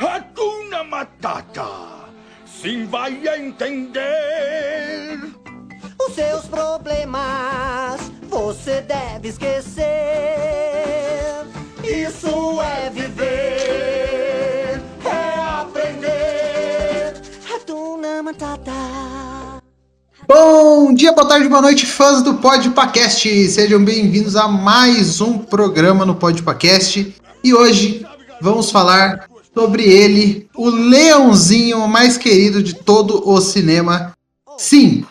Hakuna Matata. Sim vai entender. Os seus problemas você deve esquecer. Isso é viver, é aprender. Ratuna Matata. Bom dia, boa tarde, boa noite, fãs do Podpacast! Sejam bem-vindos a mais um programa no Podpacast. E hoje vamos falar sobre ele, o leãozinho mais querido de todo o cinema, Sim,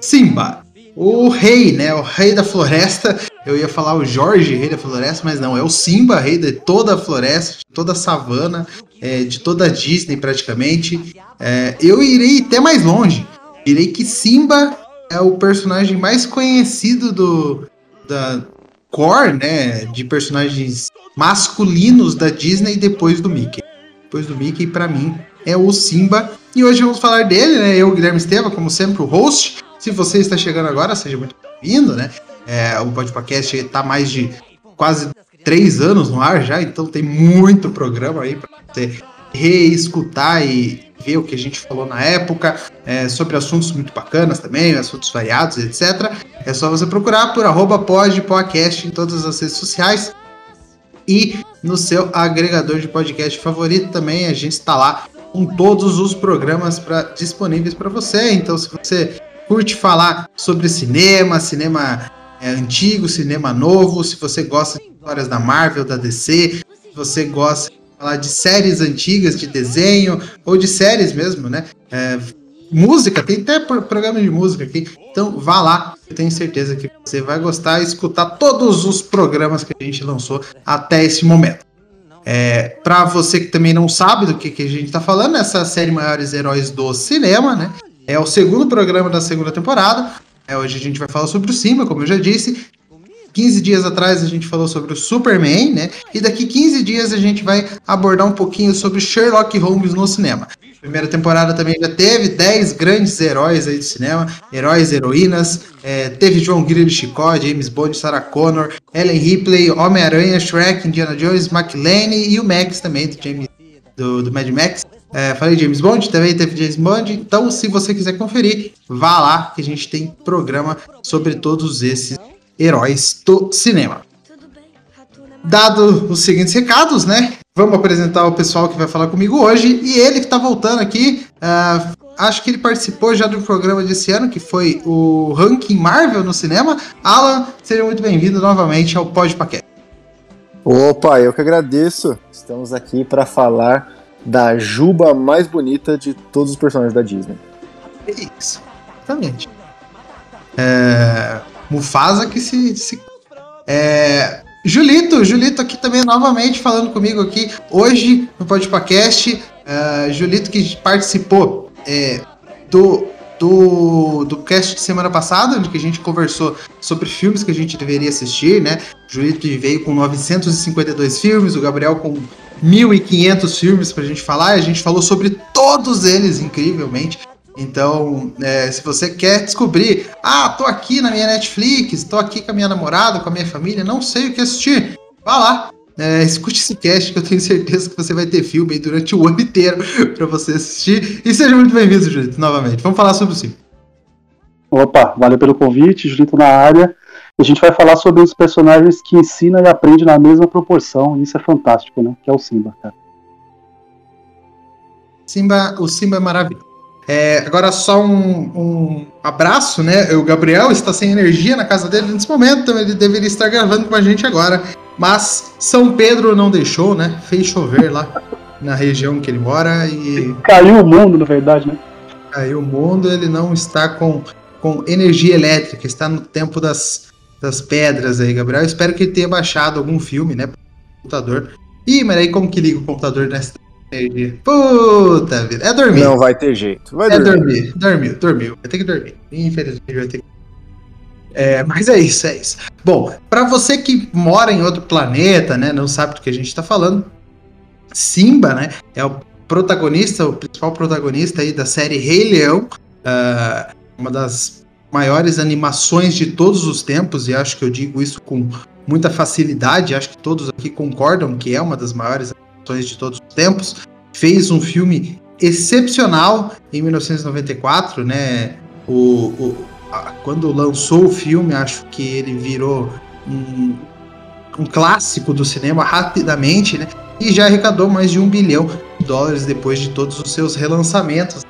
Simba. O rei, né? O rei da floresta. Eu ia falar o Jorge, rei da floresta, mas não, é o Simba, rei de toda a floresta, de toda a savana, é, de toda a Disney praticamente. É, eu irei até mais longe. Direi que Simba é o personagem mais conhecido do da core, né, de personagens masculinos da Disney depois do Mickey. Depois do Mickey, para mim, é o Simba. E hoje vamos falar dele, né? Eu, Guilherme Estevam, como sempre, o host. Se você está chegando agora, seja muito bem-vindo, né? É, o podcast está mais de quase três anos no ar já, então tem muito programa aí para você reescutar e ver o que a gente falou na época, é, sobre assuntos muito bacanas também, assuntos variados, etc. É só você procurar por arroba podpodcast em todas as redes sociais e no seu agregador de podcast favorito também. A gente está lá com todos os programas pra, disponíveis para você. Então, se você curte falar sobre cinema, cinema é, antigo, cinema novo, se você gosta de histórias da Marvel, da DC, se você gosta falar de séries antigas de desenho ou de séries mesmo, né? É, música, tem até programa de música aqui. Então vá lá, eu tenho certeza que você vai gostar e escutar todos os programas que a gente lançou até esse momento. É, para você que também não sabe do que, que a gente está falando, essa série Maiores Heróis do Cinema, né? É o segundo programa da segunda temporada. É, hoje a gente vai falar sobre o Simba, como eu já disse. 15 dias atrás a gente falou sobre o Superman, né? E daqui 15 dias a gente vai abordar um pouquinho sobre Sherlock Holmes no cinema. Primeira temporada também já teve 10 grandes heróis aí do cinema, heróis, heroínas. É, teve João Guilherme Chicó, James Bond, Sarah Connor, Ellen Ripley, Homem-Aranha, Shrek, Indiana Jones, McLean e o Max também, do, James, do, do Mad Max. É, falei James Bond, também teve James Bond. Então, se você quiser conferir, vá lá que a gente tem programa sobre todos esses heróis do cinema. Dado os seguintes recados, né? Vamos apresentar o pessoal que vai falar comigo hoje. E ele que tá voltando aqui. Uh, acho que ele participou já do programa desse ano, que foi o Ranking Marvel no cinema. Alan, seja muito bem-vindo novamente ao Pod Paquete. Opa, eu que agradeço. Estamos aqui para falar da Juba mais bonita de todos os personagens da Disney. Isso, exatamente. É, Mufasa que se. se é, Julito, Julito aqui também novamente falando comigo aqui hoje no Podpacast. Uh, Julito que participou é, do, do, do cast de semana passada, onde que a gente conversou sobre filmes que a gente deveria assistir, né? Julito veio com 952 filmes, o Gabriel com 1.500 filmes pra gente falar, e a gente falou sobre todos eles incrivelmente. Então, é, se você quer descobrir, ah, tô aqui na minha Netflix, tô aqui com a minha namorada, com a minha família, não sei o que assistir, vá lá, é, escute esse cast que eu tenho certeza que você vai ter filme aí durante o ano inteiro para você assistir. E seja muito bem-vindo, Julito, novamente. Vamos falar sobre o sim. Opa, valeu pelo convite, Julito na área. A gente vai falar sobre os personagens que ensinam e aprendem na mesma proporção, isso é fantástico, né? Que é o Simba, cara. Simba, o Simba é maravilhoso. É, agora só um, um, abraço, né? O Gabriel está sem energia na casa dele nesse momento, então ele deveria estar gravando com a gente agora. Mas São Pedro não deixou, né? Fez chover lá na região que ele mora e. Caiu o mundo, na verdade, né? Caiu o mundo, ele não está com, com energia elétrica, está no tempo das, das pedras aí, Gabriel. espero que ele tenha baixado algum filme, né? Computador. Ih, mas aí como que liga o computador nessa? Puta vida. É dormir. Não vai ter jeito. Vai É dormir. dormir, dormiu, dormiu. Vai ter que dormir. Infelizmente vai ter que. É, mas é isso, é isso. Bom, pra você que mora em outro planeta, né, não sabe do que a gente tá falando, Simba, né, é o protagonista, o principal protagonista aí da série Rei Leão, ah, uma das maiores animações de todos os tempos, e acho que eu digo isso com muita facilidade, acho que todos aqui concordam que é uma das maiores animações de todos os tempos. Fez um filme excepcional em 1994, né? O, o- a- quando lançou o filme, acho que ele virou um, um clássico do cinema rapidamente, né? E já arrecadou mais de um bilhão de dólares depois de todos os seus relançamentos.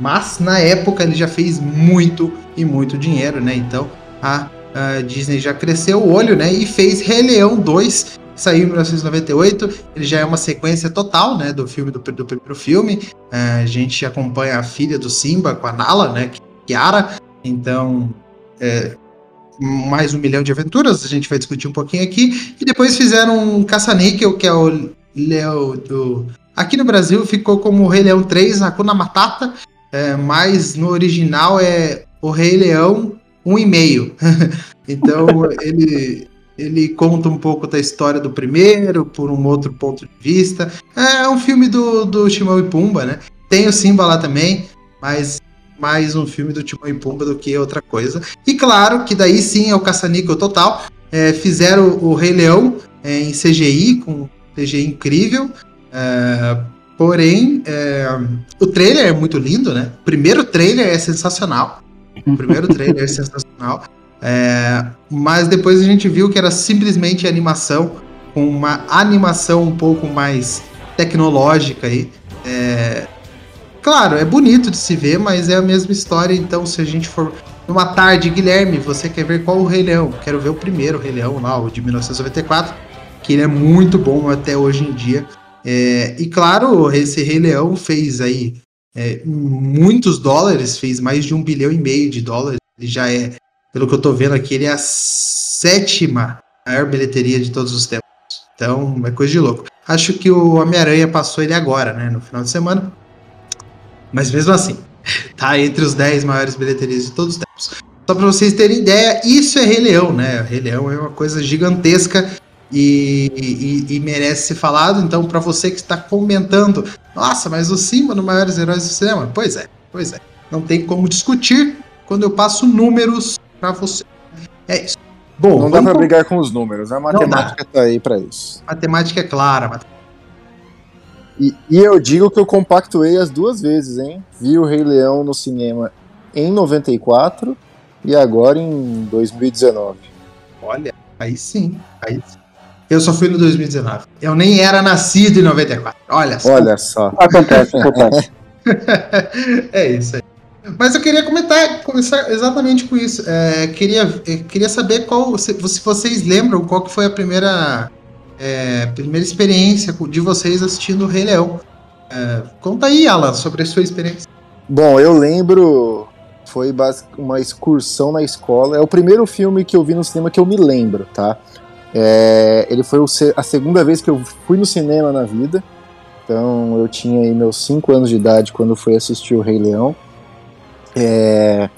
Mas na época ele já fez muito e muito dinheiro, né? Então a, a Disney já cresceu o olho, né? E fez Rei Leão 2, que saiu em 1998. Ele já é uma sequência total, né? Do filme do, do primeiro filme. É, a gente acompanha a filha do Simba com a Nala, né? Kiara. Então, é, mais um milhão de aventuras. A gente vai discutir um pouquinho aqui. E depois fizeram um caça-níquel, que é o Leo do. Aqui no Brasil ficou como o Rei Leão 3, Hakuna Matata. É, mas no original é o Rei Leão 1,5. então ele, ele conta um pouco da história do primeiro, por um outro ponto de vista. É um filme do, do Timão e Pumba, né? Tem o Simba lá também, mas mais um filme do Timão e Pumba do que outra coisa. E claro que daí sim é o caça-níquel total. É, fizeram o Rei Leão é, em CGI, com CGI incrível. É, porém, é, o trailer é muito lindo, né? O primeiro trailer é sensacional. O primeiro trailer é sensacional. É, mas depois a gente viu que era simplesmente animação, com uma animação um pouco mais tecnológica aí. É, claro, é bonito de se ver, mas é a mesma história. Então, se a gente for numa tarde, Guilherme, você quer ver qual o Rei Leão? Quero ver o primeiro Rei Leão lá, o de 1994, que ele é muito bom até hoje em dia. É, e claro, esse Rei Leão fez aí é, muitos dólares, fez mais de um bilhão e meio de dólares. Ele já é, pelo que eu tô vendo aqui, ele é a sétima maior bilheteria de todos os tempos. Então, é coisa de louco. Acho que o Homem-Aranha passou ele agora, né? No final de semana. Mas mesmo assim, tá entre os 10 maiores bilheterias de todos os tempos. Só para vocês terem ideia, isso é Rei Leão, né? Rei Leão é uma coisa gigantesca e, e- e merece ser falado. Então, para você que está comentando, nossa, mas o Simba é um dos maiores heróis do cinema? Pois é, pois é. Não tem como discutir quando eu passo números para você. É isso. Bom, Não dá com- brigar com os números. A matemática tá aí pra isso. matemática é clara. mate- E, e eu digo que eu compactuei as duas vezes, hein? Vi o Rei Leão no cinema em 94 e agora em 2019. Olha, aí sim, aí sim. Eu só fui no 2019. Eu nem era nascido em 94. Olha só. Olha só. Acontece, acontece. é isso aí. Mas eu queria comentar, começar exatamente com isso. É, queria, é, queria saber qual, se, vocês lembram qual que foi a primeira, é, primeira experiência de vocês assistindo o Rei Leão. É, conta aí, Alan, sobre a sua experiência. Bom, eu lembro. Foi uma excursão na escola. É o primeiro filme que eu vi no cinema que eu me lembro, tá? É, ele foi a segunda vez que eu fui no cinema na vida. Então eu tinha aí meus 5 anos de idade quando fui assistir o Rei Leão. É,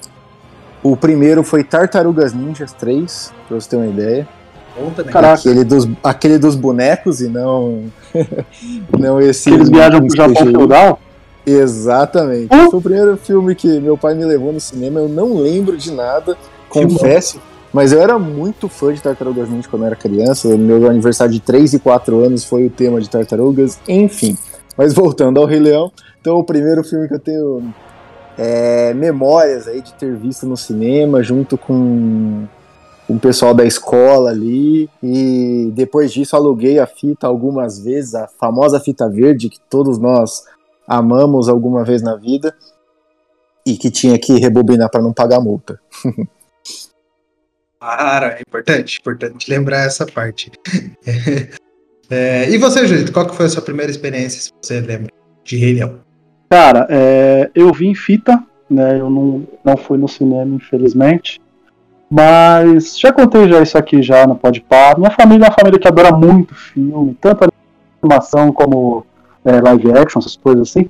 o primeiro foi Tartarugas Ninjas 3, pra você ter uma ideia. Conta, né? Caraca. Aquele dos, aquele dos bonecos e não. não esse. Que eles viajam pro Japão feudal. Exatamente. Hum? Foi o primeiro filme que meu pai me levou no cinema. Eu não lembro de nada, confesso. Mas eu era muito fã de Tartarugas Ninja quando eu era criança. Meu aniversário de 3 e 4 anos foi o tema de Tartarugas. Enfim. Mas voltando ao Rei Leão. Então, o primeiro filme que eu tenho é, memórias aí de ter visto no cinema, junto com o pessoal da escola ali. E depois disso, aluguei a fita algumas vezes, a famosa fita verde que todos nós amamos alguma vez na vida e que tinha que rebobinar para não pagar multa. Claro, é importante, importante lembrar essa parte. É, e você, Julito, qual que foi a sua primeira experiência, se você lembra, de Rei Leão? Cara, é, eu vi em fita, né? Eu não, não fui no cinema, infelizmente. Mas já contei já isso aqui já no Podpah. Minha família é uma família que adora muito filme, tanto animação como é, live action, essas coisas assim.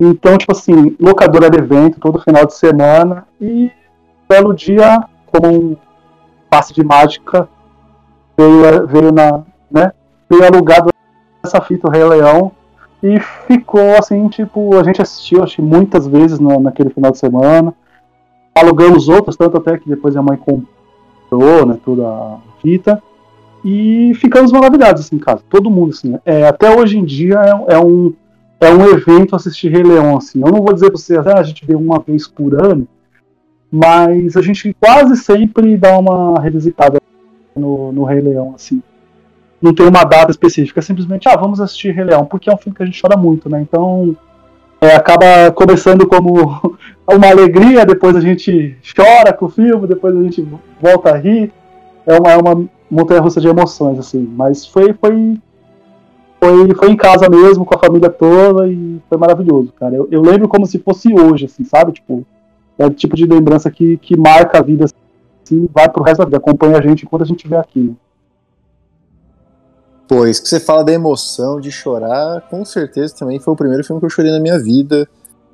Então, tipo assim, locadora de evento todo final de semana e belo dia, como um passe de mágica, veio, veio na, né, veio alugado essa fita o Rei Leão e ficou assim, tipo, a gente assistiu acho, muitas vezes no, naquele final de semana. Alugamos outros, tanto até que depois a mãe comprou, né, toda a fita. E ficamos maravilhados assim, em casa. Todo mundo, assim. É, até hoje em dia é, é, um, é um evento assistir Rei Leão, assim. Eu não vou dizer pra vocês, ah, a gente vê uma vez por ano, mas a gente quase sempre dá uma revisitada no, no Rei Leão, assim não tem uma data específica, é simplesmente, ah, vamos assistir Rei Leão, porque é um filme que a gente chora muito, né? Então, é, acaba começando como uma alegria, depois a gente chora com o filme, depois a gente volta a rir. É uma, é uma montanha russa de emoções, assim. Mas foi, foi, foi, foi em casa mesmo, com a família toda, e foi maravilhoso, cara. Eu, eu lembro como se fosse hoje, assim, sabe? Tipo, é o tipo de lembrança que, que marca a vida, assim, vai pro resto da vida, acompanha a gente enquanto a gente estiver aqui. Né? Pô, isso que você fala da emoção, de chorar, com certeza também foi o primeiro filme que eu chorei na minha vida.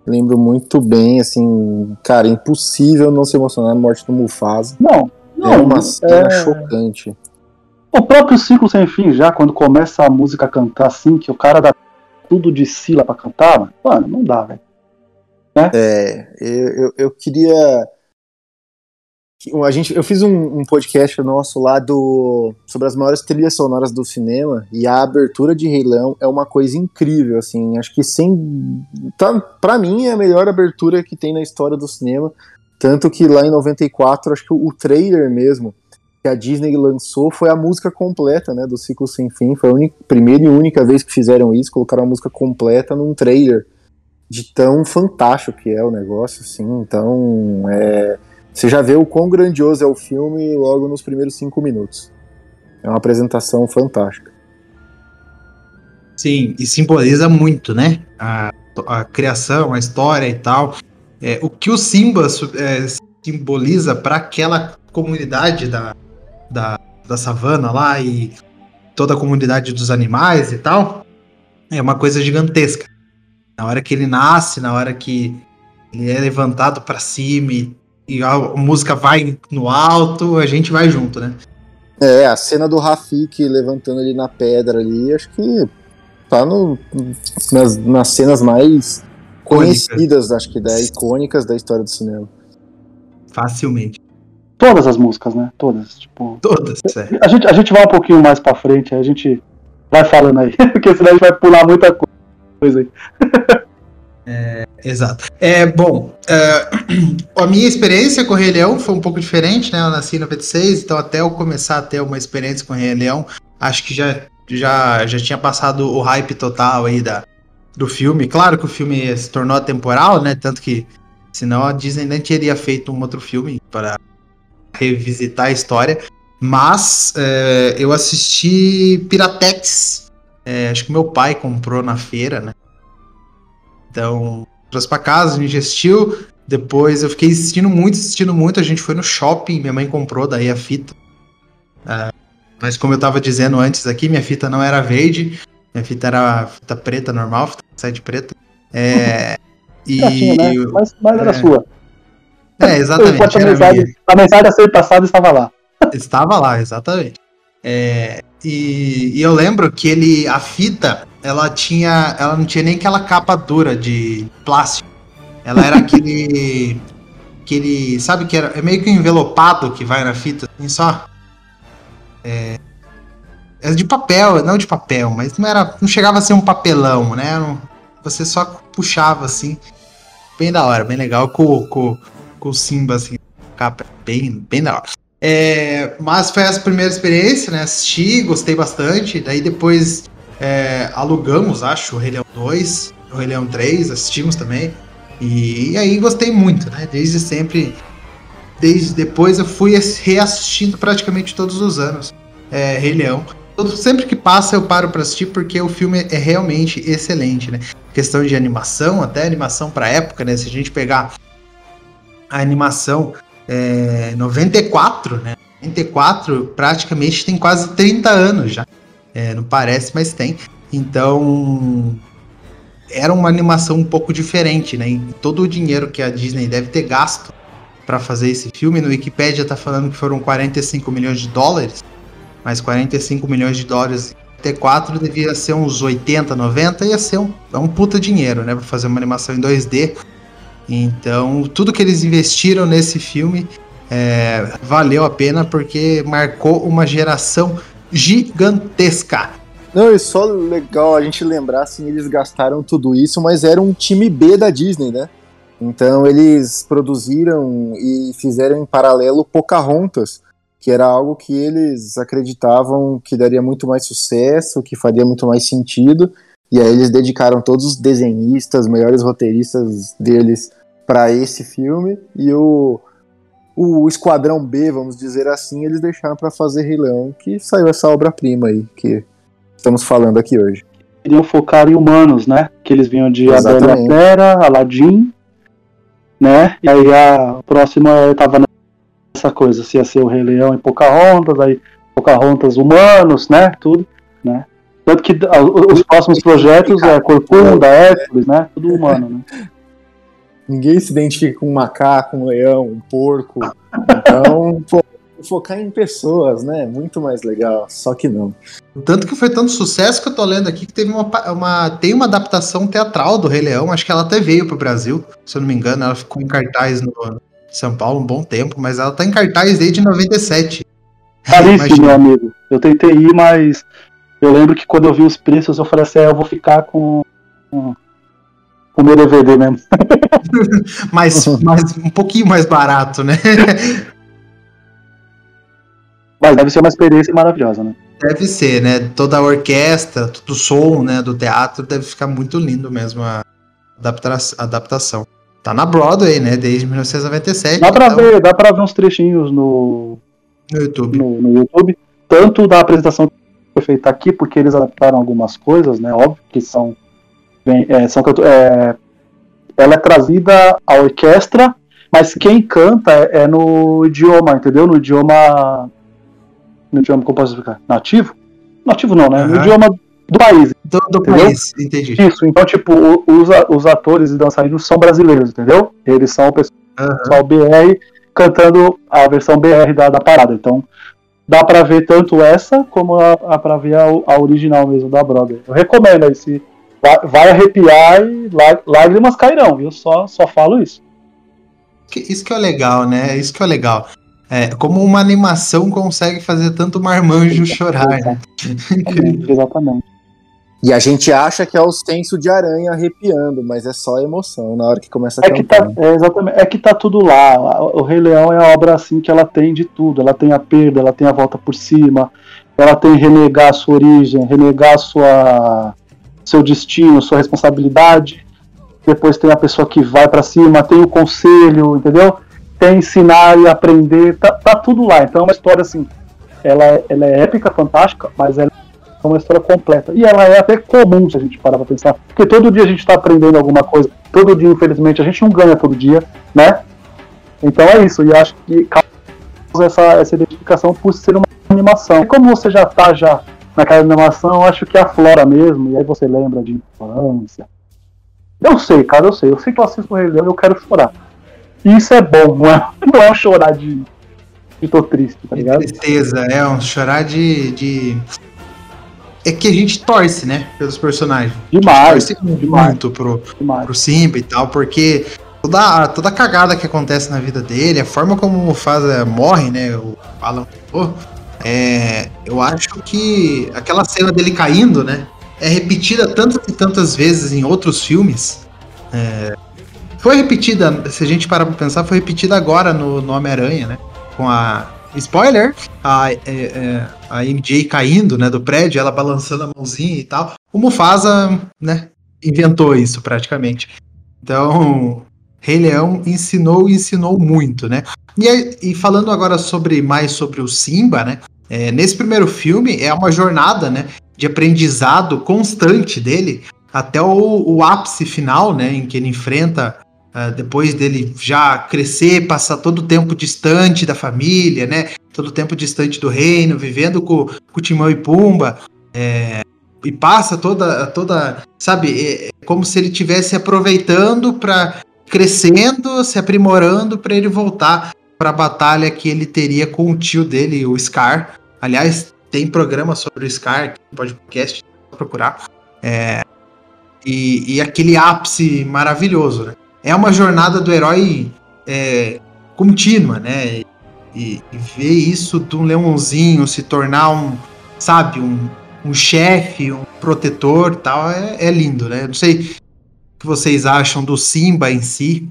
Lembro muito bem, assim, cara, impossível não se emocionar na morte do Mufasa. Não, não. É uma cena é... chocante. O próprio ciclo sem fim, já, quando começa a música a cantar assim, que o cara dá tudo de sila pra cantar, mano, não dá, velho. Né? É, eu, eu, eu queria a gente, eu fiz um, um, podcast nosso lá do sobre as maiores trilhas sonoras do cinema e a abertura de Rei Leão é uma coisa incrível, assim. Acho que sem, tá, para mim é a melhor abertura que tem na história do cinema, tanto que lá em 94 acho que o, o trailer mesmo que a Disney lançou foi a música completa, né, do Ciclo Sem Fim. Foi a única, primeira e única vez que fizeram isso, colocaram a música completa num trailer de tão fantástico que é o negócio, assim. Então, é você já vê o quão grandioso é o filme logo nos primeiros cinco minutos. É uma apresentação fantástica. Sim, e simboliza muito, né? A, a criação, a história e tal. É, o que o Simba é, simboliza para aquela comunidade da, da, da savana lá e toda a comunidade dos animais e tal, é uma coisa gigantesca. Na hora que ele nasce, na hora que ele é levantado para cima e e a música vai no alto, a gente vai junto, né? É, a cena do Rafik levantando ele na pedra ali, acho que tá no, nas, nas cenas mais conhecidas, acho que da, icônicas da história do cinema. Facilmente. Todas as músicas, né? Todas, tipo. Todas, é. A gente, a gente vai um pouquinho mais pra frente, a gente vai falando aí, porque senão a gente vai pular muita coisa aí. É, exato. É, bom, é, a minha experiência com o Rei Leão foi um pouco diferente, né? Eu nasci em 96, então até eu começar a ter uma experiência com o Rei Leão, acho que já, já, já tinha passado o hype total aí da, do filme. Claro que o filme se tornou atemporal, né? Tanto que senão a Disney nem teria feito um outro filme para revisitar a história. Mas é, eu assisti Piratex. É, acho que meu pai comprou na feira, né? Então, trouxe pra casa, gente assistiu. Depois eu fiquei assistindo muito, assistindo muito. A gente foi no shopping, minha mãe comprou daí a fita. Uh, mas como eu tava dizendo antes aqui, minha fita não era verde, minha fita era fita preta normal, fita side preta. É, e. né? Mas, mas era é, sua. É, exatamente. A mensagem, a mensagem a ser passada estava lá. Estava lá, exatamente. É, e, e, eu lembro que ele, a fita, ela tinha, ela não tinha nem aquela capa dura de plástico. Ela era aquele, aquele, sabe que era é meio que um envelopado que vai na fita, assim só. É, é de papel, não de papel, mas não era, não chegava a ser um papelão, né? Você só puxava assim, bem da hora, bem legal com, com, com o Simba assim, capa bem, bem da hora. É, mas foi essa primeira experiência, né? Assisti, gostei bastante. Daí depois é, alugamos, acho, o Rei Leão 2, o Rei Leão 3, assistimos também. E, e, aí gostei muito, né? Desde sempre. Desde depois eu fui reassistindo praticamente todos os anos é, Rei Leão. Sempre que passa eu paro para assistir porque o filme é realmente excelente, né? Questão de animação, até animação para época, né? Se a gente pegar a animação é, 94, né? 94 praticamente tem quase 30 anos já. É, não parece, mas tem. Então, era uma animação um pouco diferente, né? E todo o dinheiro que a Disney deve ter gasto para fazer esse filme, no Wikipedia tá falando que foram 45 milhões de dólares, mas 45 milhões de dólares em T4 devia ser uns 80, 90, ia ser um, é um puta dinheiro, né, para fazer uma animação em 2D. Então, tudo que eles investiram nesse filme é, valeu a pena porque marcou uma geração gigantesca. Não, é só legal a gente lembrar, assim, eles gastaram tudo isso, mas era um time B da Disney, né? Então eles produziram e fizeram em paralelo Pocahontas, que era algo que eles acreditavam que daria muito mais sucesso, que faria muito mais sentido, e aí eles dedicaram todos os desenhistas, melhores roteiristas deles para esse filme, e o, o Esquadrão B, vamos dizer assim, eles deixaram para fazer Rei Leão, que saiu essa obra-prima aí, que estamos falando aqui hoje. Queriam focar em humanos, né? Que eles vinham de A Bela e a Exatamente. Fera, Aladdin, né? E aí a próxima tava nessa coisa, se ia ser o Rei Leão e Pocahontas, aí Pocahontas humanos, né? Tudo, né? Tanto que os próximos projetos é Corcunda, Hércules, né? Tudo humano, né? Ninguém se identifica com um macaco, um leão, um porco. Então, pô, focar em pessoas, né? Muito mais legal. Só que não. Tanto que foi tanto sucesso que eu tô lendo aqui que teve uma, uma- tem uma adaptação teatral do Rei Leão, acho que ela até veio pro Brasil, se eu não me engano, ela ficou em cartaz no São Paulo um bom tempo, mas ela tá em cartaz desde 97. Caríssimo, meu amigo. Eu tentei ir, mas eu lembro que quando eu vi os preços, eu falei assim, é, eu vou ficar com, com com o meu DVD mesmo. Mas, mas um pouquinho mais barato, né? Mas deve ser uma experiência maravilhosa, né? Deve ser, né? Toda a orquestra, todo o som né, do teatro deve ficar muito lindo mesmo a adapta- adaptação. Tá na Broadway, né? Desde 1997. Dá pra então, ver, dá pra ver uns trechinhos no, no YouTube. no, no YouTube, tanto da apresentação que foi feita aqui, porque eles adaptaram algumas coisas, né? Óbvio que são. É, são é, ela é trazida à orquestra, mas quem canta é, é no idioma, entendeu? No idioma. No idioma, como posso explicar? Nativo? Nativo não, né? No Aham. idioma do país. Do, do país, entendi. Isso, então, tipo, os, os atores e dançarinos são brasileiros, entendeu? Eles são o pessoal pessoal BR cantando a versão BR da, da parada. Então dá pra ver tanto essa como a, a pra ver a, a original mesmo da Broadway. Eu recomendo aí, se vai, vai arrepiar e lá- lágrimas cairão, viu? Só, só falo isso. Isso que é legal, né? Isso que é legal. É, como uma animação consegue fazer tanto marmanjo chorar, né? Exatamente. exatamente. E a gente acha que é o senso de aranha arrepiando, mas é só emoção na hora que começa a É que, tá, cantar. é, exatamente, é que tá tudo lá. O Rei Leão é a obra assim que ela tem de tudo. Ela tem a perda, ela tem a volta por cima, ela tem renegar a sua origem, renegar a sua seu destino, sua responsabilidade. Depois tem a pessoa que vai pra cima, tem o conselho, entendeu? Tem ensinar e aprender, tá, tá tudo lá. Então é uma história assim, ela, é- ela é épica, fantástica, mas ela é uma história completa. E ela é até comum se a gente parar pra pensar. Porque todo dia a gente tá aprendendo alguma coisa. Todo dia, infelizmente, a gente não ganha todo dia, né? Então é isso. E acho que causa essa, essa identificação por ser uma animação. E como você já tá já naquela animação, eu acho que aflora mesmo. E aí você lembra de infância. Eu sei, cara, eu sei. Eu sei que eu assisto o Rei Leão e eu quero chorar. E isso é bom, não é, não é um chorar de. de tô triste, tá De ligado? tristeza, é um chorar de, de. É que a gente torce, né? Pelos personagens. Demais, torce demais. muito pro, demais. pro Simba e tal, porque toda, toda a cagada que acontece na vida dele, a forma como o Mufasa morre, né? O Alan falou, é, eu acho que aquela cena dele caindo, né? É repetida tantas e tantas vezes em outros filmes. É, foi repetida, se a gente parar pra pensar, foi repetida agora no, no Homem-Aranha, né? Com a. Spoiler! A, é, é, a MJ caindo, né, do prédio, ela balançando a mãozinha e tal. O Mufasa, né, inventou isso praticamente. Então, Rei Leão ensinou e ensinou muito, né? E, e falando agora sobre mais sobre o Simba, né? É, nesse primeiro filme é uma jornada, né, de aprendizado constante dele até o, o ápice final, né, em que ele enfrenta ah, depois dele já crescer, passar todo o tempo distante da família, né? Todo o tempo distante do reino, vivendo com, com Timão e Pumba. é, e passa toda, toda sabe, é, é como se ele tivesse aproveitando para crescendo, se aprimorando para ele voltar para a batalha que ele teria com o tio dele, o Scar. Aliás, tem programa sobre o Scar, podcast, procurar. É, e, e, aquele ápice maravilhoso, né? É uma jornada do herói é, contínua, né? E, e, ver isso de um leãozinho se tornar um, sabe, um, um chefe, um protetor tal, é, é lindo, né? Não sei o que vocês acham do Simba em si.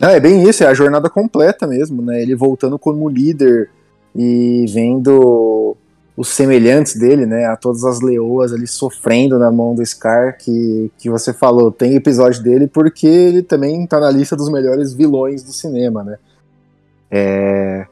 Ah, é bem isso, é a jornada completa mesmo, né? Ele voltando como líder e vendo os semelhantes dele, né? A todas as leoas ali sofrendo na mão do Scar, que, que você falou. Tem episódio dele porque ele também tá na lista dos melhores vilões do cinema, né? É,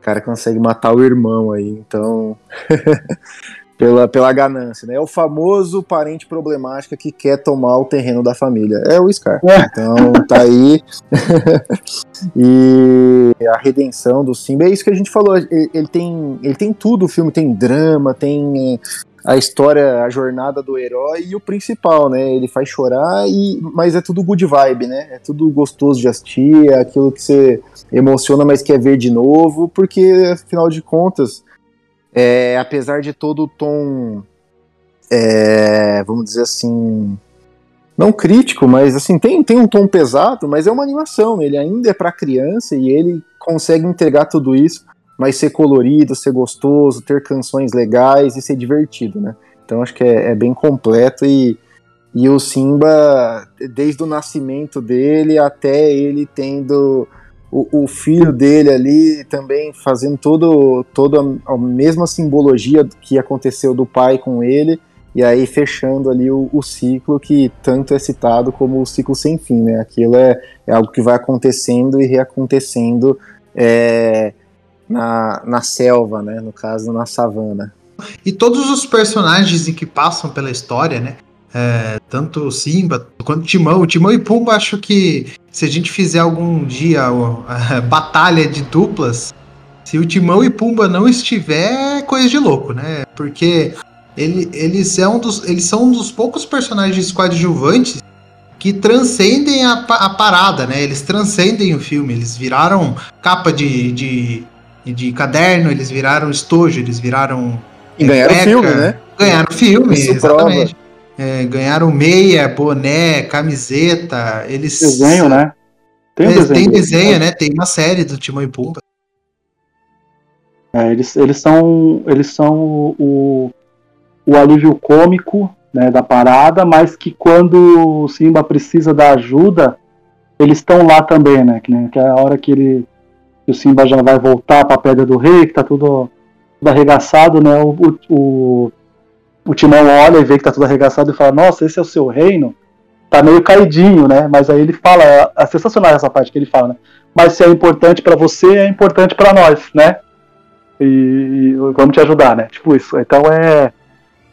o cara consegue matar o irmão aí, então. pela, pela ganância, né? É o famoso parente problemático que quer tomar o terreno da família. É o Scar. É. Então tá aí. e a redenção do Simba é isso que a gente falou. Ele, ele, tem, ele tem tudo, o filme tem drama, tem a história, a jornada do herói e o principal, né? Ele faz chorar, e, mas é tudo good vibe, né? É tudo gostoso de assistir, é aquilo que você emociona, mas quer ver de novo, porque afinal de contas é, apesar de todo o tom, é, vamos dizer assim, não crítico, mas assim, tem, tem um tom pesado, mas é uma animação, ele ainda é para criança e ele consegue entregar tudo isso, mas ser colorido, ser gostoso, ter canções legais e ser divertido, né? Então acho que é, é bem completo e, e o Simba, desde o nascimento dele até ele tendo o, o, filho dele ali também fazendo todo, toda a mesma simbologia que aconteceu do pai com ele, e aí fechando ali o, o, ciclo que tanto é citado como o ciclo sem fim, né? Aquilo é, é algo que vai acontecendo e reacontecendo é, na, na selva, né? No caso, na savana. E todos os personagens que passam pela história, né? É, tanto Simba quanto Timão. Timão e Pumba, acho que se a gente fizer algum dia a, batalha de duplas, se o Timão e Pumba não estiver, é coisa de louco, né? Porque ele, eles, é um dos, eles são um dos poucos personagens coadjuvantes que transcendem a, a parada, né? Eles transcendem o filme, eles viraram capa de, de, de caderno, eles viraram estojo, eles viraram. E ganharam o filme, né? Ganharam o filme, Isso exatamente. Prova. É, ganharam meia, boné, camiseta. Eles. Desenho, né? Tem, um é, desenho, tem desenho, né? Tem uma série do Timão e Pumba. É, eles, eles são, eles são o, o alívio cômico né, da parada, mas que quando o Simba precisa da ajuda, eles estão lá também, né? Que, né? que é a hora que ele que o Simba já vai voltar para a Pedra do Rei, que tá tudo, tudo arregaçado, né? O, o, o Timão olha e vê que tá tudo arregaçado e fala, nossa, esse é o seu reino? Tá meio caidinho, né? Mas aí ele fala, é, sensacional essa parte que ele fala, né? Mas se é importante para você, é importante para nós, né? E, e, vamos te ajudar, né? Tipo isso. Então é,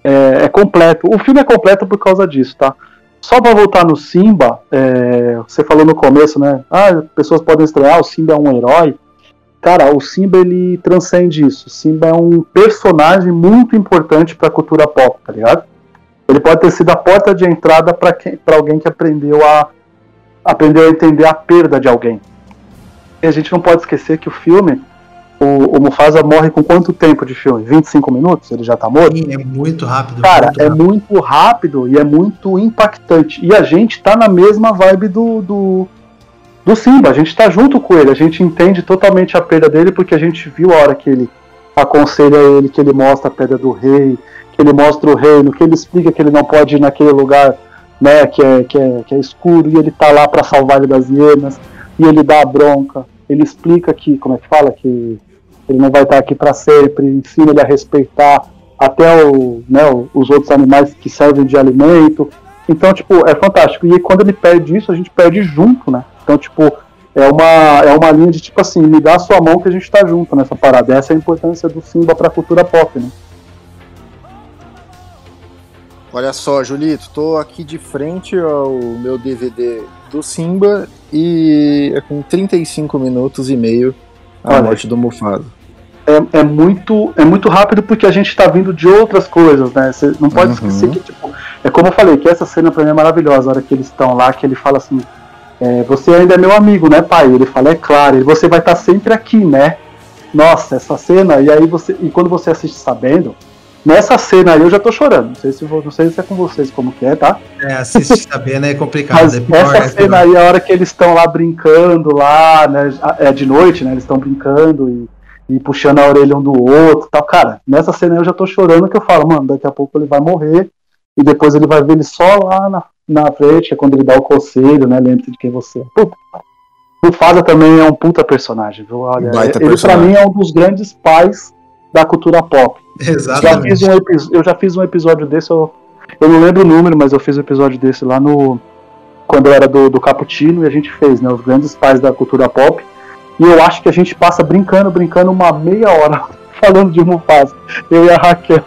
é, é, completo. O filme é completo por causa disso, tá? Só para voltar no Simba, é, você falou no começo, né? Ah, pessoas podem estranhar, o Simba é um herói. Cara, o Simba ele transcende isso. O Simba é um personagem muito importante para a cultura pop, tá ligado? Ele pode ter sido a porta de entrada para alguém que aprendeu a aprendeu a entender a perda de alguém. E a gente não pode esquecer que o filme, o, o Mufasa morre com quanto tempo de filme? 25 minutos? Ele já tá morto? Sim, é muito rápido. Cara, muito é rápido. muito rápido e é muito impactante. E a gente tá na mesma vibe do, do do Simba. A gente está junto com ele, a gente entende totalmente a perda dele porque a gente viu a hora que ele aconselha ele, que ele mostra a pedra do rei, que ele mostra o reino, que ele explica que ele não pode ir naquele lugar né, que, é, que, é, que é escuro e ele tá lá para salvar ele das hienas e ele dá a bronca. Ele explica que, como é que fala, que ele não vai estar aqui para sempre, ensina ele a respeitar até o, né, os outros animais que servem de alimento. Então, tipo, é fantástico. E quando ele perde isso, a gente perde junto, né? Então, tipo, é uma, é uma linha de tipo assim, me dá a sua mão que a gente tá junto nessa parada. Essa é a importância do Simba pra cultura pop, né? Olha só, Julito, tô aqui de frente ao meu DVD do Simba e é com 35 minutos e meio a Olha. morte do Mufasa. é, é muito é muito rápido porque a gente tá vindo de outras coisas, né? Você não pode Uhum. esquecer que, tipo, é como eu falei, que essa cena pra mim é maravilhosa, a hora que eles estão lá, que ele fala assim, é, você ainda é meu amigo, né, pai? Ele fala, é claro, e você vai estar sempre aqui, né? Nossa, essa cena, e aí você. E quando você assiste sabendo, nessa cena aí eu já tô chorando. Não sei se, vou- não sei se é com vocês como que é, tá? É, assiste sabendo é complicado. Mas é pior, essa é cena aí, a hora que eles estão lá brincando lá, né? É de noite, né? Eles estão brincando e, e puxando a orelha um do outro tal. Cara, nessa cena aí eu já tô chorando que eu falo, mano, daqui a pouco ele vai morrer e depois ele vai ver ele só lá na, na frente, é quando ele dá o conselho, né? Lembre-se de quem você é. Puta, Mufasa também é um puta personagem, viu? Olha, Baita ele personagem. pra mim é um dos grandes pais da cultura pop. Já Exatamente. fiz um eu já fiz um episódio desse, eu, eu não lembro o número, mas eu fiz um episódio desse lá no. Quando eu era do, do Caputino e a gente fez, né? Os grandes pais da cultura pop. E eu acho que a gente passa brincando, brincando uma meia hora falando de Mufasa. Eu e a Raquel.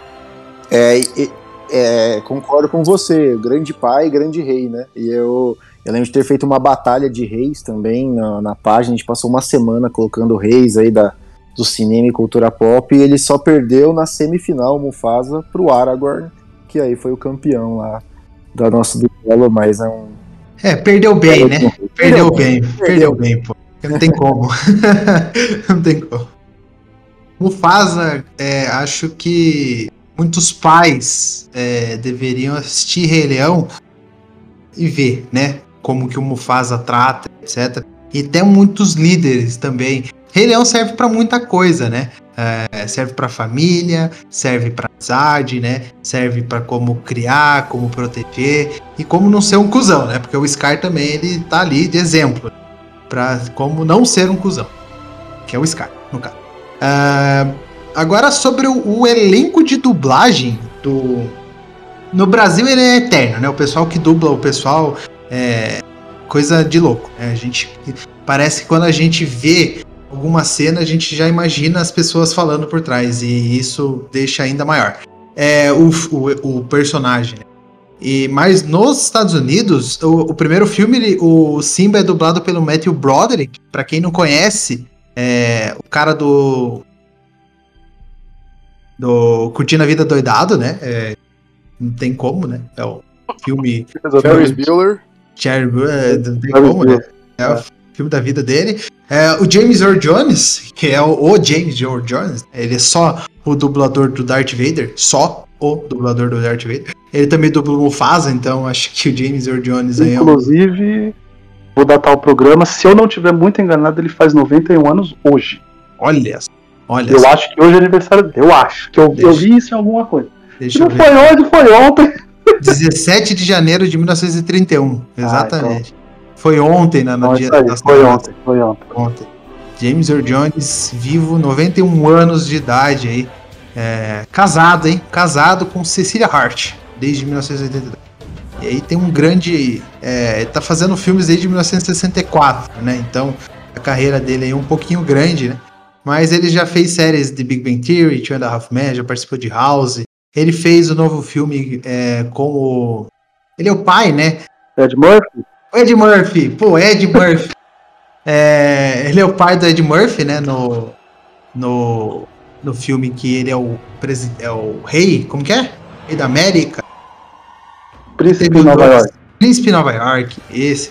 É, e- é, concordo com você, grande pai, grande rei, né? E eu, eu lembro de ter feito uma batalha de reis também na, na página, a gente passou uma semana colocando reis aí da, do cinema e cultura pop, e ele só perdeu na semifinal, Mufasa, pro Aragorn, que aí foi o campeão lá da nossa duelo, mas é um... É, perdeu bem, né? Perdeu bem, perdeu bem, pô. Não tem como. não tem como. Mufasa, é, acho que muitos pais é, deveriam assistir Rei Leão e ver, né? Como que o Mufasa trata, etc. E até muitos líderes também. Rei Leão serve pra muita coisa, né? É, serve pra família, serve pra amizade, né? Serve pra como criar, como proteger e como não ser um cuzão, né? Porque o Scar também ele tá ali de exemplo para como não ser um cuzão, que é o Scar, no caso. Ah, agora sobre o, o elenco de dublagem do no Brasil ele é eterno, né? O pessoal que dubla o pessoal é coisa de louco. né? A gente parece que quando a gente vê alguma cena a gente já imagina as pessoas falando por trás e isso deixa ainda maior. É o, o, o personagem. né? E, mas nos Estados Unidos, o, o primeiro filme, ele- o Simba é dublado pelo Matthew Broderick. Pra quem não conhece, é o cara do. Do Curtindo a Vida Doidado, né? É, não tem como, né? É o filme Ferris Bueller, Cherry é, não tem Ferris como, né? Bueller. É o filme da vida dele. É, o James Earl Jones, que é o, o James Earl Jones, ele é só o dublador do Darth Vader, só o dublador do Darth Vader. Ele também dubla o Mufasa, então acho que o James Earl Jones aí é um... Inclusive, vou datar o programa. Se eu não tiver muito enganado, ele faz 91 anos hoje. Olha, só, olha Eu só, acho que hoje é aniversário dele. Eu acho. Que eu, Deixa. eu vi isso em alguma coisa. Se deixa não foi hoje, foi ontem. 17 de janeiro de 1931, exatamente. Foi ontem, na, no Não, dia isso aí, foi ontem, foi ontem. ontem. James Earl Jones, vivo, 91 anos de idade aí. É, casado, hein? Casado com Cecilia Hart, desde 1982. E aí tem um grande. É, ele tá fazendo filmes desde 1964, né? Então a carreira dele aí é um pouquinho grande, né? Mas ele já fez séries de Big Bang Theory, Two and a Half Men, já participou de House. Ele fez o novo filme é, com o. Ele é o pai, né? Ed Murphy? O Ed Murphy, pô, Ed Murphy. É, ele é o pai do Ed Murphy, né? No, no, no filme que ele é o, presi- é o rei, como que é? Rei da América. Príncipe de Nova dois. York. Príncipe Nova York, esse.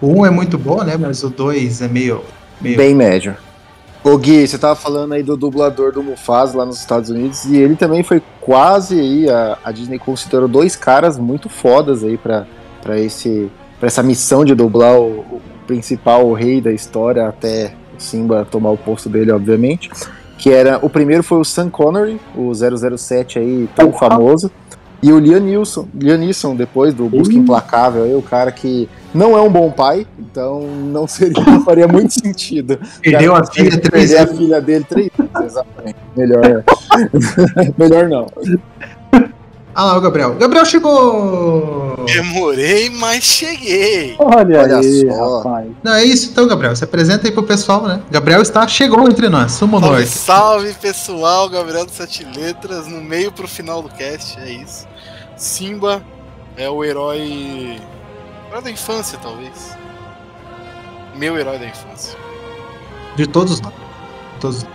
O um é muito bom, né? Mas o dois é meio. meio... bem médio. Ô Gui, você tava falando aí do dublador do Mufasa lá nos Estados Unidos e ele também foi quase aí, a, a Disney considerou dois caras muito fodas aí pra, pra, esse, pra essa missão de dublar o, o principal, o rei da história, até o Simba tomar o posto dele, obviamente. Que era, o primeiro foi o Sean Connery, o 007 aí, tão famoso. E o Liam Neeson, Liam Neeson depois do Busca. Implacável, aí, o cara que não é um bom pai, então não seria, não faria muito sentido. Perdeu a filha ele três perder a filha dele três vezes, exatamente. Melhor, melhor não. Ah lá, o Gabriel. Gabriel chegou! Demorei, mas cheguei. Olha, Olha aí, só. rapaz. Não, é isso então, Gabriel. Se apresenta aí pro pessoal, né? Gabriel está, chegou entre nós. Sumo Salve, Norte. salve pessoal, Gabriel do Sete Letras, no meio pro final do cast, é isso. Simba é o herói. Herói da infância, talvez. Meu herói da infância. De todos nós. Todos.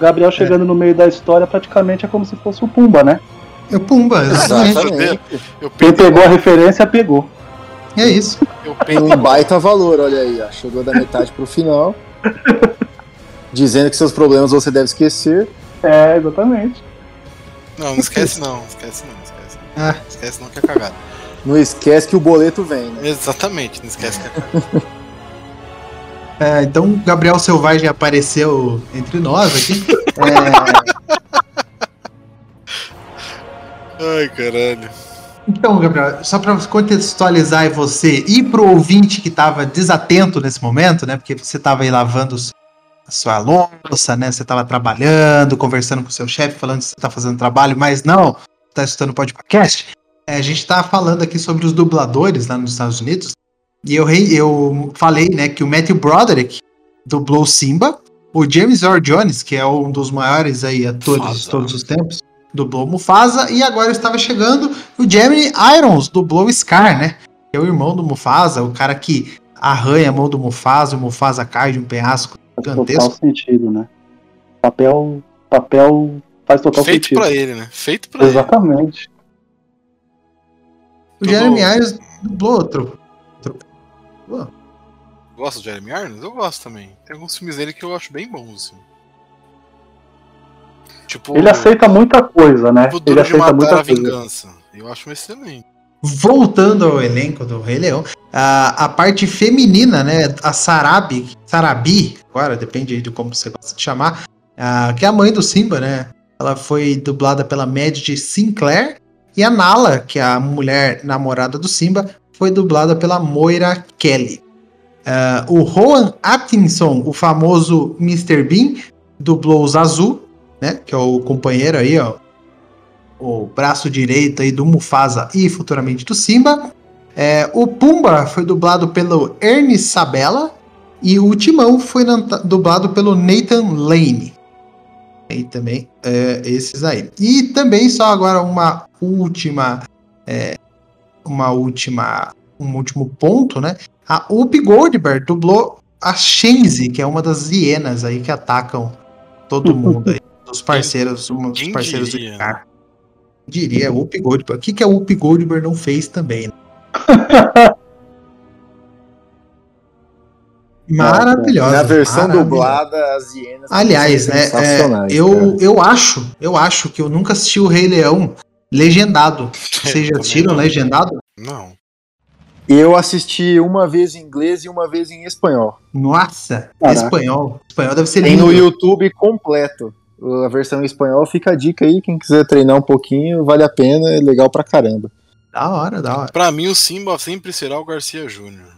Gabriel chegando no meio da história praticamente é como se fosse o Pumba, né? É o Pumba, exatamente. Exatamente. Eu Quem pegou a referência, pegou. É isso. eu Tem peidei. um baita valor, olha aí, ó. Chegou da metade pro final. Dizendo que seus problemas você deve esquecer. É, exatamente. Não, não esquece não, não esquece não, não esquece não. Ah. Esquece não que é cagada. Não esquece que o boleto vem, né? Exatamente, não esquece que é. É, então o Gabriel Selvagem apareceu entre nós aqui. É, Ai, caralho. então, Gabriel, só para contextualizar você e pro ouvinte que estava desatento nesse momento, né? Porque você estava aí lavando a sua louça, né? Você estava trabalhando, conversando com o seu chefe, falando que você está fazendo trabalho, mas não, está escutando podcast. É, a gente está falando aqui sobre os dubladores lá nos Estados Unidos. E eu, eu falei, né, que o Matthew Broderick dublou Simba, o James Earl Jones, que é um dos maiores aí atores de todos os tempos, dublou Mufasa, e agora estava chegando o Jeremy Irons dublou Scar, né? Que é o irmão do Mufasa, o cara que arranha a mão do Mufasa, o Mufasa cai de um penhasco Faz gigantesco. total sentido, né? Papel, papel faz total Feito sentido. pra ele, né? Feito pra ele. Exatamente. O Jeremy Irons dublou outro. outro- Gosta do Jeremy Irons? Eu gosto também. Tem alguns filmes dele que eu acho bem bons, assim. Tipo, Ele aceita muita coisa, né? o Ele aceita Matar muita a coisa. Vingança. Eu acho um excelente. Voltando ao elenco do Rei Leão, a, a parte feminina, né? A Sarabi, Sarabi, agora depende de como você gosta de chamar, ah, que é a mãe do Simba, né? Ela foi dublada pela Maddie Sinclair e a Nala, que é a mulher namorada do Simba, foi dublada pela Moira Kelly. Ah, o Rowan Atkinson, o famoso Mr. Bean, dublou o Zazu, né? Que é o companheiro aí, ó, o braço direito aí do Mufasa e futuramente do Simba. É, o Pumba foi dublado pelo Ernie Sabella e o Timão foi dublado pelo Nathan Lane. E também é, esses aí. E também só agora uma última, é, uma última, um último ponto, né? A Whoopi Goldberg dublou a Shenzi, que é uma das hienas aí que atacam todo mundo aí, dos parceiros, um dos parceiros do diria? Scar. Diria, o Whoopi Goldberg. O que, que a Whoopi Goldberg não fez também, né? Maravilhosa. Na versão dublada, as hienas. Aliás, né, é, eu, eu acho, eu acho que eu nunca assisti o Rei Leão legendado. Vocês já assistiram legendado? Não. Eu assisti uma vez em inglês e uma vez em espanhol. Nossa, Caraca. espanhol. Espanhol deve ser Tem lindo. no YouTube completo. A versão em espanhol fica a dica aí. Quem quiser treinar um pouquinho, vale a pena, é legal pra caramba. Da hora, da hora. Pra mim, o Simba sempre será o Garcia Júnior.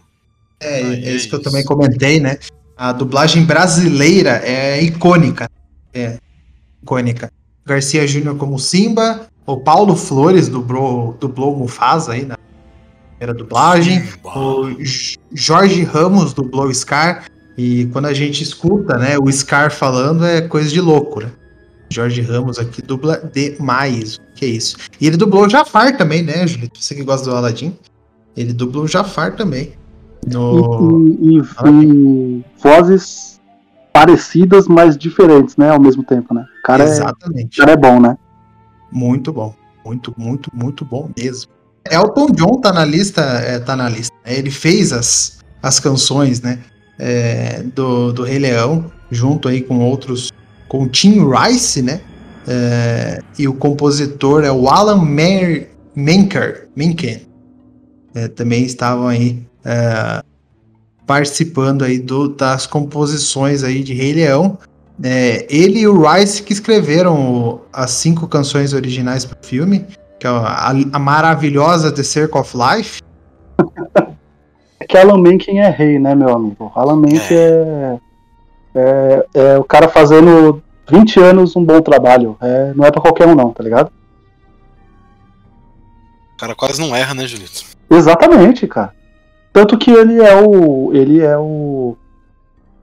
É, é é isso que eu isso. também comentei, né? A dublagem brasileira é icônica. É icônica. Garcia Júnior como Simba, o Paulo Flores dublou, dublou o Mufasa aí na primeira dublagem. O Jorge Ramos dublou o Scar. E quando a gente escuta, né, o Scar falando é coisa de louco, né? Jorge Ramos aqui dubla demais. Que isso. E ele dublou o Jafar também, né, Julito? Você que gosta do Aladdin. Ele dublou o Jafar também. No... E, e- e vozes parecidas, mas diferentes, né? Ao mesmo tempo, né? O cara, é, o Exatamente. cara é bom, né? Muito bom. Muito, muito, muito bom mesmo. Elton John tá na lista, é, tá na lista. né? Ele fez as, as canções, né? é, do, do Rei Leão, junto aí com outros, com Tim Rice, né? é, e o compositor é o Alan Mer- Menker, Menken. É, também estavam aí é, participando aí do, das composições aí de Rei Leão. É, ele e o Rice que escreveram o- as cinco canções originais para o filme, que é a, a maravilhosa The Circle of Life. É que Alan Menken é rei, né, meu amigo? Alan Menken é, é, é o cara fazendo 20 anos um bom trabalho. É, não é pra qualquer um, não, tá ligado? O cara quase não erra, né, Julito? Exatamente, cara. Tanto que ele é o. Ele é o.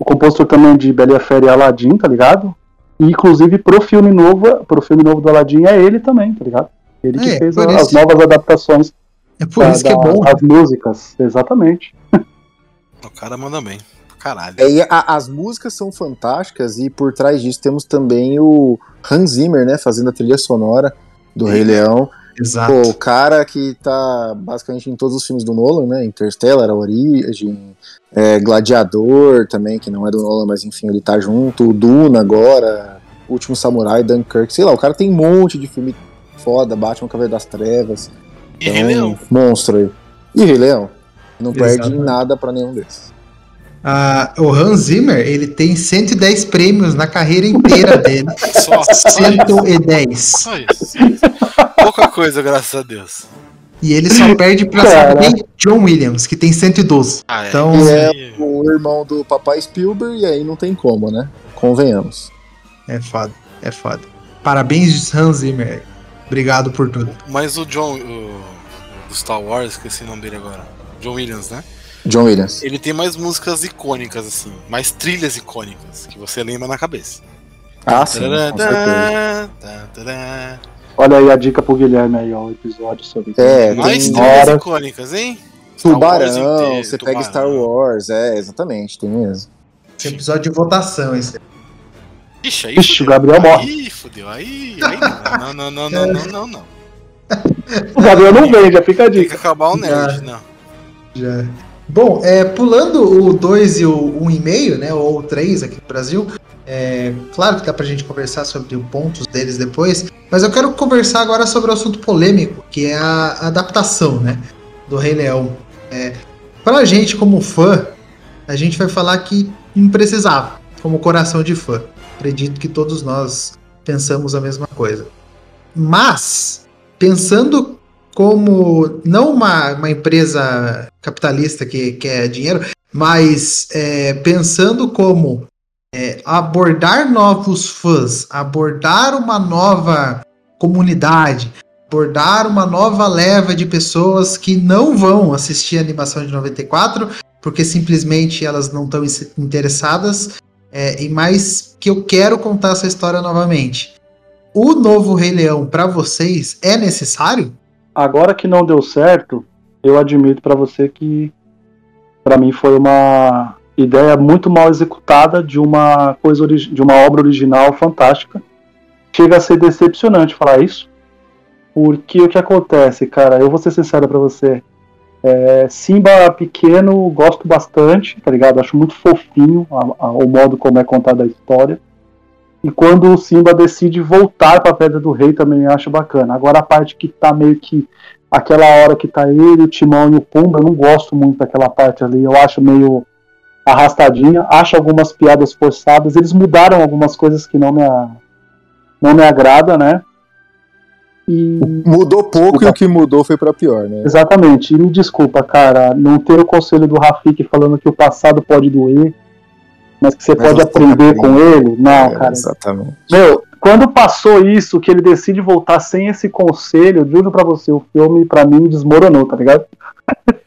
O compositor também de Bela a Fera e Aladdin, tá ligado? E inclusive pro filme novo, pro filme novo do Aladdin é ele também, tá ligado? Ele que É, fez por as novas adaptações É por da- isso que é bom. as músicas, exatamente. O cara manda bem. caralho. É, e a- as músicas são fantásticas e por trás disso temos também o Hans Zimmer, né, fazendo a trilha sonora do Rei Leão. Exato. Pô, o cara que tá basicamente em todos os filmes do Nolan, né? Interstellar, A Origem, é, Gladiador também, que não é do Nolan, mas enfim, ele tá junto. O Duna agora, Último Samurai, Dunkirk, sei lá, o cara tem um monte de filme foda, Batman Cavaleiro das Trevas. E Rei Leão. Monstro aí. E Rei Leão. Não perde em Exatamente. nada pra nenhum desses. Ah, o Hans Zimmer, ele tem 110 prêmios na carreira inteira dele. Só, só isso. 110. Só isso. Pouca coisa, graças a Deus. E ele só perde pra John Williams, que tem 112. Ah, é. Então, é. O irmão do papai Spielberg, e aí não tem como, né? Convenhamos. é foda, é foda. Parabéns, Hans Zimmer. Obrigado por tudo. Mas o John, o, o do Star Wars, esqueci o nome dele agora. John Williams, né? John Williams. Ele tem mais músicas icônicas, assim. Mais trilhas icônicas, que você lembra na cabeça. Ah, sim. Tarará, tarará. Olha aí a dica pro Guilherme aí, ó, o episódio sobre. É, Mais tem trilhas hora- icônicas, hein? Tubarão, inteiro, você pega Tubarão. Star Wars, é, exatamente, tem mesmo. Esse episódio de votação, esse. Ixi, aí Ixi, o. Gabriel morre. Aí fudeu, aí, aí não, não, não, não, não, não, não. O Gabriel não vem, já fica a Tem que dica. acabar o nerd, não. Já. Bom, é, pulando o 2 e o 1,5, né? Ou o 3 aqui no Brasil. É, claro que dá pra gente conversar sobre os pontos deles depois. Mas eu quero conversar agora sobre o assunto polêmico, que é a adaptação, né? Do Rei Leão. É, pra gente, como fã, a gente vai falar que não precisava, como coração de fã. Acredito que todos nós pensamos a mesma coisa. Mas, pensando como não uma, uma empresa capitalista que quer dinheiro, mas é, pensando como é, abordar novos fãs, abordar uma nova comunidade, abordar uma nova leva de pessoas que não vão assistir a animação de 94 porque simplesmente elas não estão interessadas é, e mais que eu quero contar essa história novamente. O novo Rei Leão para vocês é necessário? Agora que não deu certo, eu admito pra você que pra mim foi uma ideia muito mal executada de uma coisa de uma obra original fantástica. Chega a ser decepcionante falar isso, porque o que acontece, cara? Eu vou ser sincero pra você. É, Simba pequeno, gosto bastante, tá ligado? Acho muito fofinho a- a- o modo como é contada a história. E quando o Simba decide voltar pra Pedra do Rei também acho bacana. Agora a parte que tá meio que aquela hora que tá ele, o Timão e o Pumba, eu não gosto muito daquela parte ali. Eu acho meio arrastadinha, acho algumas piadas forçadas. Eles mudaram algumas coisas que não me a- não me agrada, né? E Mudou pouco e o que mudou foi pra pior, né? Exatamente. E me desculpa, cara, não ter o conselho do Rafik falando que o passado pode doer, mas que você Mas pode aprender aprende. com ele. Não, É, cara. Exatamente. Meu, quando passou isso, que ele decide voltar sem esse conselho, juro pra você, o filme, pra mim, desmoronou, tá ligado?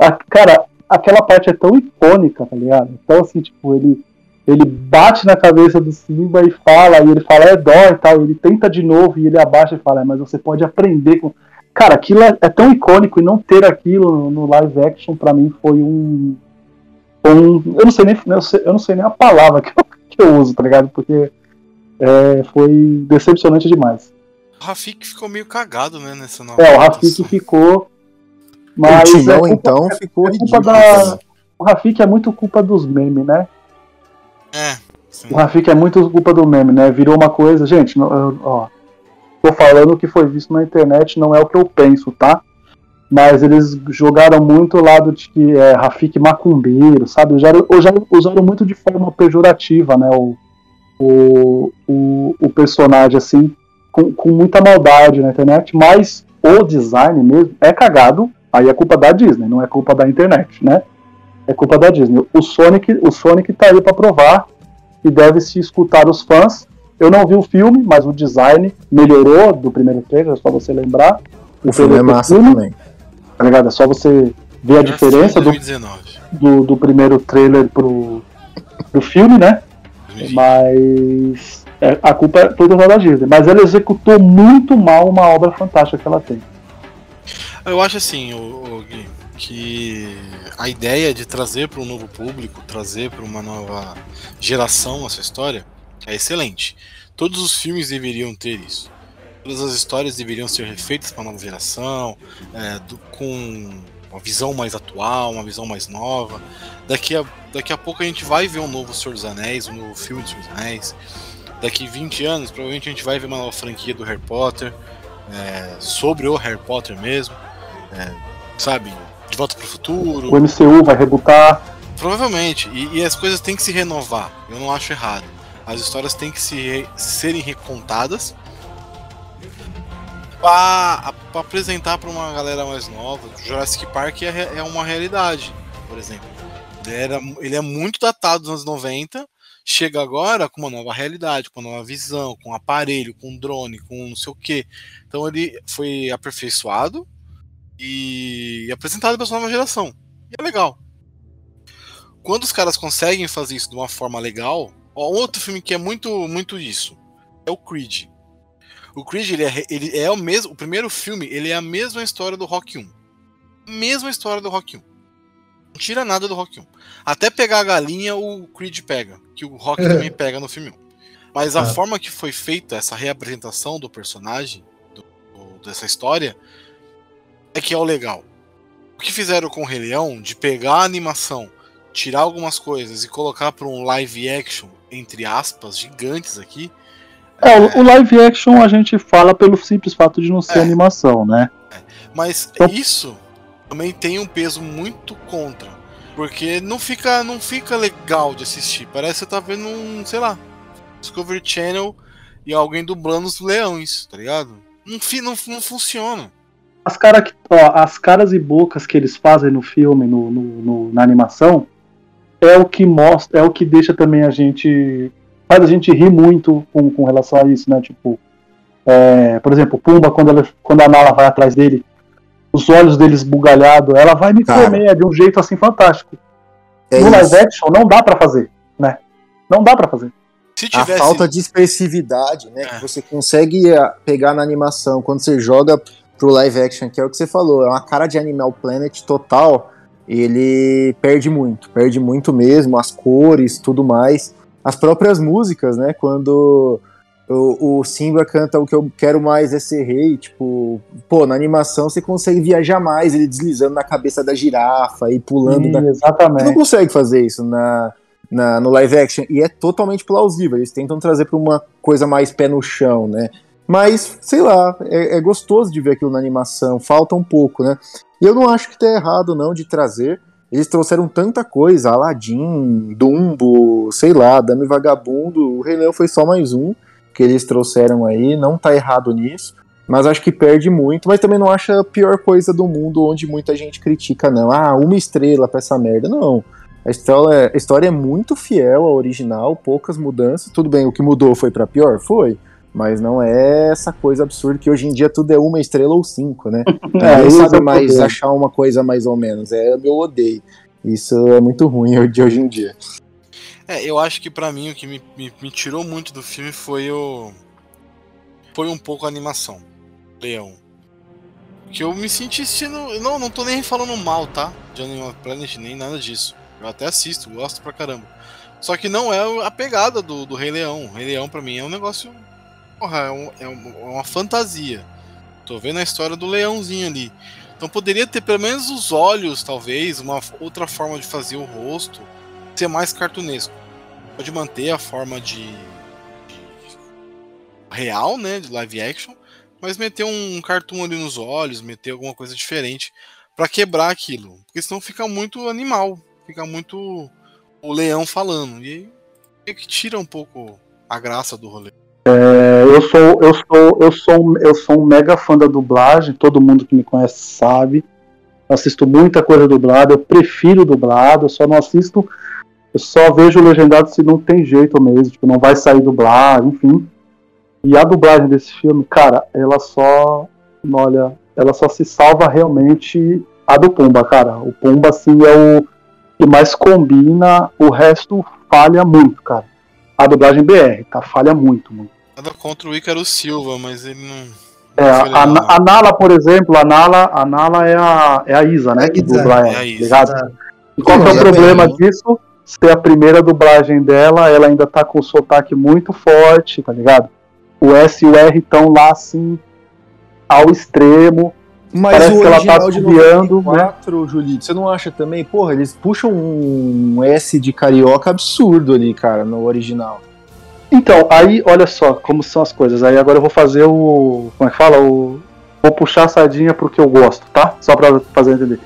A- cara, aquela parte é tão icônica, tá ligado? Então, assim, tipo, ele, ele bate na cabeça do Simba e fala, e ele fala, é dó e tal, e ele tenta de novo, e ele abaixa e fala, é, mas você pode aprender com. Cara, aquilo é, é tão icônico e não ter aquilo no, no live action, pra mim, foi um. Um eu não sei nem, eu, sei- eu não sei nem a palavra que eu, que eu uso, tá ligado? Porque é, foi decepcionante demais. O Rafik ficou meio cagado, né, nessa nova É, o Rafik ficou. Mas o Timão, é culpa- então, ficou é culpa ridículo. da- O Rafik é muito culpa dos memes, né? É, sim. O Rafik é muito culpa do meme, né? Virou uma coisa. Gente, ó. Tô falando o que foi visto na internet, não é o que eu penso, tá? Mas eles jogaram muito o lado de que é Rafik macumbeiro, sabe? Usaram, usaram, usaram muito de forma pejorativa, né? O, o, o, o personagem, assim, com, com muita maldade na internet, mas o design mesmo é cagado. Aí é culpa da Disney, não é culpa da internet, né? É culpa da Disney. O Sonic, o Sonic tá aí pra provar e deve se escutar os fãs. Eu não vi o filme, mas o design melhorou do primeiro trailer, só você lembrar. O filme é do massa filme, também. Tá ligado? É só você ver a diferença do, 2019. do, do primeiro trailer pro, pro filme, né? 2020. Mas é, a culpa é toda da Disney. Mas ela executou muito mal uma obra fantástica que ela tem. Eu acho assim, o, o Gui, que a ideia de trazer para um novo público, trazer para uma nova geração essa história é excelente. Todos os filmes deveriam ter isso. Todas as histórias deveriam ser refeitas para a nova geração, é, do- com uma visão mais atual, uma visão mais nova. Daqui a, daqui a pouco a gente vai ver um novo Senhor dos Anéis, um novo filme do Senhor dos Anéis. Daqui 20 anos, provavelmente a gente vai ver uma nova franquia do Harry Potter, é, sobre o Harry Potter mesmo. é, sabe? De volta para o futuro. O MCU vai rebutar. Provavelmente. E, e as coisas têm que se renovar. Eu não acho errado. As histórias têm que se re- serem recontadas para apresentar para uma galera mais nova. Jurassic Park é, é uma realidade, por exemplo. Ele, era, ele é muito datado dos anos 90. Chega agora com uma nova realidade, com uma nova visão, com aparelho, com drone, com não sei o que. Então ele foi aperfeiçoado e apresentado para essa nova geração. E é legal quando os caras conseguem fazer isso de uma forma legal, ó, um outro filme que é muito muito isso é o Creed. O Creed ele é, ele é o mesmo, o primeiro filme ele é a mesma história do Rock 1, mesma história do Rock 1. Não tira nada do Rock 1. Até pegar a galinha o Creed pega, que o Rock também pega no filme 1. Mas a Ah. forma que foi feita essa reapresentação do personagem do- do- dessa história é que é o legal. O que fizeram com o Rei Leão de pegar a animação tirar algumas coisas e colocar para um live action, entre aspas, gigantes aqui. É, o- live action a gente fala pelo simples fato de não ser É. animação, né? Mas Então- isso também tem um peso muito contra. Porque não fica, não fica legal de assistir. Parece que você tá vendo um, sei lá, Discovery Channel e alguém dublando os leões, tá ligado? Não, não, não funciona. As, cara que, ó, as caras e bocas que eles fazem no filme, no, no- no- na animação, é o que mostra, é o que deixa também a gente. Faz a gente rir muito com, com relação a isso, né? Tipo, é, por exemplo, o Pumba, quando, ela, quando a Nala vai atrás dele, os olhos dele esbugalhados, ela vai me Cara. comer de um jeito assim fantástico. É no live isso. action não dá pra fazer, né? Não dá pra fazer. Se A tivesse. falta de expressividade, né? É. Que você consegue ah, pegar na animação quando você joga pro live action, que é o que você falou, é uma cara de Animal Planet total. Ele perde muito, perde muito mesmo, as cores, tudo mais. As próprias músicas, né? Quando o, o Simba canta o que eu quero mais é ser rei, tipo, pô, na animação você consegue viajar mais, ele deslizando na cabeça da girafa e pulando da, Sim, você não exatamente. consegue fazer isso na, na- no live action. E é totalmente plausível. Eles tentam trazer pra uma coisa mais pé no chão, né? Mas, sei lá, é, é gostoso de ver aquilo na animação. Falta um pouco, né? E eu não acho que tá errado, não, de trazer. Eles trouxeram tanta coisa, Aladdin, Dumbo, sei lá, Dame Vagabundo. O Rei Leão foi só mais um que eles trouxeram aí. Não tá errado nisso. Mas acho que perde muito. Mas também não acho a pior coisa do mundo onde muita gente critica, não. Ah, uma estrela pra essa merda. Não. A história, a história é muito fiel ao original, poucas mudanças. Tudo bem, o que mudou foi pra pior? Foi. Mas não é essa coisa absurda que hoje em dia tudo é uma estrela ou cinco, né? É, é sabe o mais problema. achar uma coisa mais ou menos. É meu odeio. Isso é muito ruim de hoje em dia. É, eu acho que pra mim o que me, me, me tirou muito do filme foi o. Foi um pouco a animação. Leão. Que eu me senti assistindo. Não, não tô nem falando mal, tá? De Animal Planet, nem nada disso. Eu até assisto, gosto pra caramba. Só que não é a pegada do, do Rei Leão. O Rei Leão pra mim é um negócio. Porra, é, é um- é uma fantasia. Tô vendo a história do leãozinho ali. Então poderia ter pelo menos os olhos, talvez, uma outra forma de fazer o rosto ser mais cartunesco. Pode manter a forma de, real, né, de live action, mas meter um cartoon ali nos olhos, meter alguma coisa diferente pra quebrar aquilo, porque senão fica muito animal, fica muito o leão falando e aí que tira um pouco a graça do rolê. É, eu sou, eu sou, eu sou, eu sou um mega fã da dublagem. Todo mundo que me conhece sabe. Assisto muita coisa dublada. Eu prefiro dublado. Eu só não assisto. Eu só vejo legendado se não tem jeito mesmo. Tipo, não vai sair dublado, enfim. E a dublagem desse filme, cara, ela só, olha, ela só se salva realmente a do Pumba, cara. O Pumba assim é o que mais combina. O resto falha muito, cara. A dublagem BR, tá? Falha muito, muito. Nada contra o Ícaro Silva, mas ele não. É, a, a Nala, por exemplo, a Nala, a Nala é a, é a Isa, né? É a Que dubla é ela, a Isa. ligado? Tá. E qual que é o problema exatamente. disso? Ser a primeira dublagem dela, ela ainda tá com o sotaque muito forte, tá ligado? O S e o R estão lá assim, ao extremo. Mas Parece o que ela tá original de assobiando, 94, Julito, você não acha também? Porra, eles puxam um S de carioca absurdo ali, cara, no original. Então, aí, olha só como são as coisas. Aí agora eu vou fazer o. Como é que fala? O, vou puxar a sardinha pro que eu gosto, tá? Só pra fazer entender.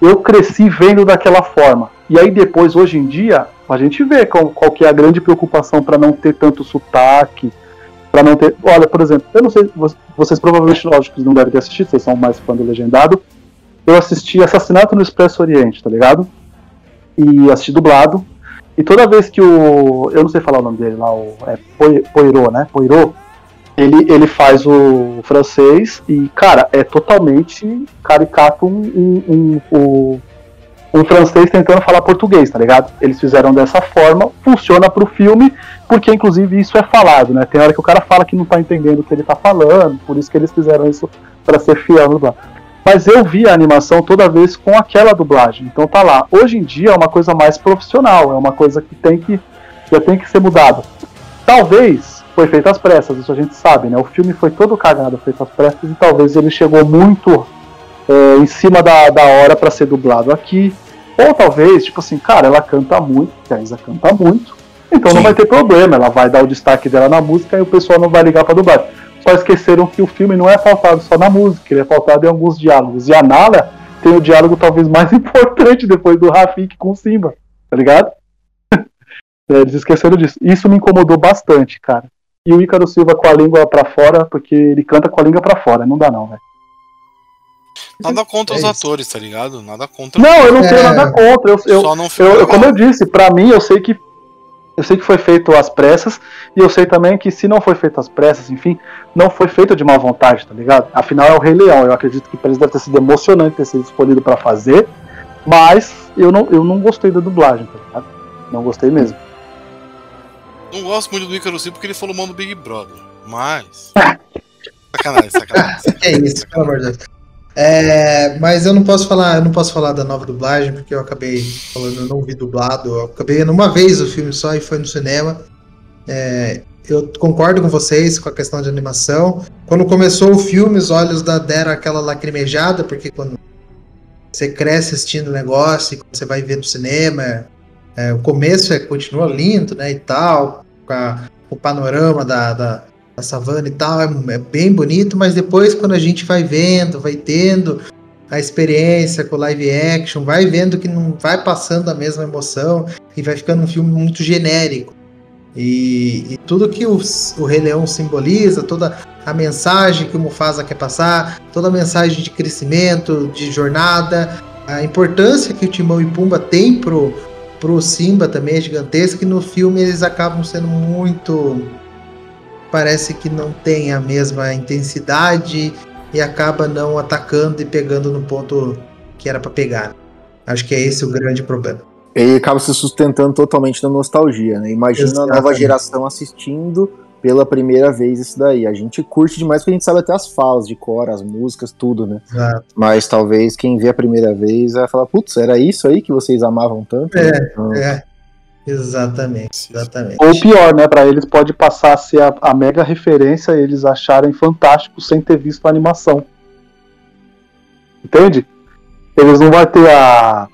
Eu cresci vendo daquela forma. E aí depois, hoje em dia, a gente vê qual, qual que é a grande preocupação pra não ter tanto sotaque. Pra não ter. Olha, por exemplo, eu não sei. vo- Vocês provavelmente, lógico, não devem ter assistido, vocês são mais fã do Legendado. Eu assisti Assassinato no Expresso Oriente, tá ligado? E assisti dublado. E toda vez que o. Eu não sei falar o nome dele lá, o. É Poi- Poirot, né? Poirot. Ele, ele faz o francês e, cara, é totalmente caricato um, um, um, um francês tentando falar português, tá ligado? Eles fizeram dessa forma, funciona pro filme, porque inclusive isso é falado, né? Tem hora que o cara fala que não tá entendendo o que ele tá falando, por isso que eles fizeram isso pra ser fiel dublagem. Mas eu vi a animação toda vez com aquela dublagem. Então tá lá. Hoje em dia é uma coisa mais profissional, é uma coisa que tem que já tem que ser mudado. Talvez foi feito às pressas, isso a gente sabe, né? O filme foi todo cagado, feito às pressas e talvez ele chegou muito é, em cima da, da hora pra ser dublado aqui. Ou talvez, tipo assim, cara, ela canta muito, a Isa canta muito, então não Sim. vai ter problema, ela vai dar o destaque dela na música e o pessoal não vai ligar pra dublagem. Só esqueceram que o filme não é pautado só na música, ele é pautado em alguns diálogos. E a Nala tem o diálogo talvez mais importante depois do Rafik com o Simba, tá ligado? É, Eles esqueceram disso. Isso me incomodou bastante, cara. E o Ícaro Silva com a língua pra fora, porque ele canta com a língua pra fora, não dá não, velho. Nada contra É os isso. atores, tá ligado? Nada contra. Não, eu não tenho É. nada contra. Eu, eu, Só não eu, eu- como eu disse, pra mim eu sei que eu sei que foi feito às pressas e eu sei também que se não foi feito às pressas, enfim, não foi feito de má vontade, tá ligado? Afinal é o Rei Leão. Eu acredito que pra eles deve ter sido emocionante ter sido escolhido pra fazer, mas eu não, eu não gostei da dublagem, tá ligado? Não gostei mesmo. Não gosto muito do Ícaro porque ele falou mal do Big Brother. Mas. Sacanagem, sacanagem. É isso, pelo amor de Deus. É, mas eu não posso falar, eu não posso falar da nova dublagem, porque eu acabei falando, eu não vi dublado, eu acabei vendo uma vez o filme só e foi no cinema. É, eu concordo com vocês com a questão de animação. Quando começou o filme, os olhos da deram aquela lacrimejada, porque quando você cresce assistindo o negócio quando você vai ver no cinema, é, o começo é, continua lindo, né, e tal, com a- o panorama da, da, da savana e tal, é, é bem bonito, mas depois quando a gente vai vendo, vai tendo a experiência com o live action, vai vendo que não vai passando a mesma emoção e vai ficando um filme muito genérico. E, e tudo que o, o Rei Leão simboliza, toda a mensagem que o Mufasa quer passar, toda a mensagem de crescimento, de jornada, a importância que o Timão e Pumba tem pro, pro Simba também é gigantesca, e no filme eles acabam sendo muito parece que não tem a mesma intensidade e acaba não atacando e pegando no ponto que era para pegar. Acho que é esse o grande problema. Ele acaba se sustentando totalmente na nostalgia, né? Imagina a nova Exatamente. geração assistindo pela primeira vez isso daí. A gente curte demais porque a gente sabe até as falas de cor, as músicas, tudo, né? Exato. Mas talvez quem vê a primeira vez vai falar, putz, era isso aí que vocês amavam tanto? É, Então, É, exatamente, exatamente. Ou pior, né? Pra eles pode passar a ser a, a mega referência e eles acharem fantástico sem ter visto a animação. Entende? Eles não vão ter a.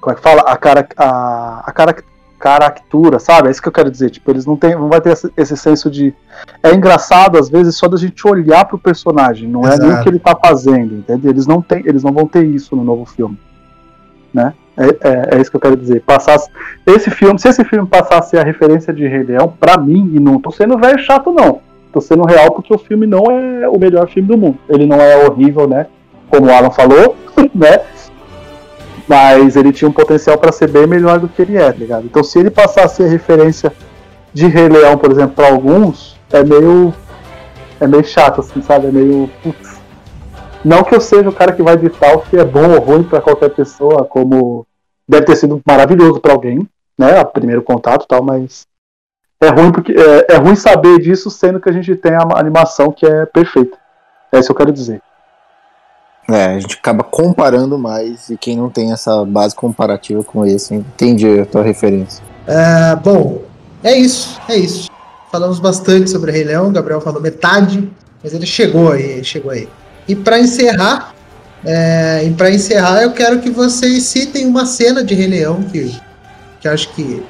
Como é que fala? A, cara, a, a cara, caractura, sabe? É isso que eu quero dizer. Tipo, eles não, tem, não vai ter esse, esse senso de. É engraçado, às vezes, só da gente olhar pro personagem, não é nem o Exato. que ele tá fazendo, entende? Eles não, tem, eles não vão ter isso no novo filme. Né? É, é, é isso que eu quero dizer. Passasse, esse filme, se esse filme passasse a referência de Rei Leão, pra mim, e não tô sendo velho chato, não. Tô sendo real porque o filme não é o melhor filme do mundo. Ele não é horrível, né? Como o Alan falou, né? Mas ele tinha um potencial pra ser bem melhor do que ele é, tá ligado? Então se ele passasse a referência de Rei Leão, por exemplo, pra alguns, é meio. É meio chato, assim, sabe? É meio. putz. Não que eu seja o cara que vai ditar o que é bom ou ruim pra qualquer pessoa, como deve ter sido maravilhoso pra alguém, né? O primeiro contato e tal, mas é ruim porque é, é ruim saber disso, sendo que a gente tem a animação que é perfeita. É isso que eu quero dizer. É, a gente acaba comparando mais e quem não tem essa base comparativa com esse, entende a tua referência. É, bom, é isso, é isso. Falamos bastante sobre Rei Leão, o Gabriel falou metade, mas ele chegou aí, ele chegou aí. E para encerrar, é, e para encerrar, eu quero que vocês citem uma cena de Rei Leão que, que acho que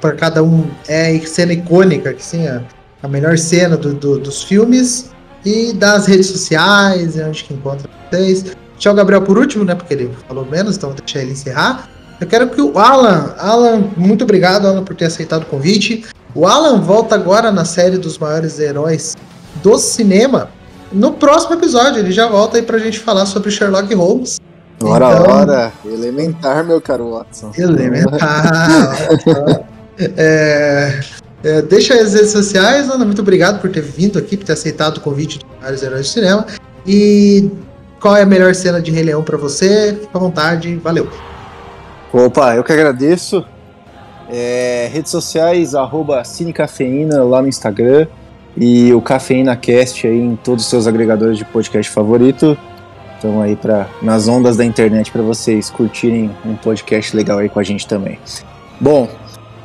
para cada um é cena icônica, que sim, a, a melhor cena do, do- dos filmes e das redes sociais, é onde que encontra vocês. Deixar o Gabriel por último, né? Porque ele falou menos, então deixar ele encerrar. Eu quero que o Alan, Alan, muito obrigado, Alan, por ter aceitado o convite. O Alan volta agora na série dos maiores heróis do cinema. No próximo episódio, ele já volta aí pra gente falar sobre Sherlock Holmes. Ora, Então- ora, elementar, meu caro Watson. Elementar. É, é, deixa aí as redes sociais, Ana. Muito obrigado por ter vindo aqui, por ter aceitado o convite dos maiores heróis do cinema. E qual é a melhor cena de Rei Leão pra você? Fica à vontade, valeu. Opa, eu que agradeço. É, redes sociais, arroba Cinecafeína lá no Instagram e o Cafeína Cast aí em todos os seus agregadores de podcast favorito. Estão aí pra, nas ondas da internet para vocês curtirem um podcast legal aí com a gente também. Bom,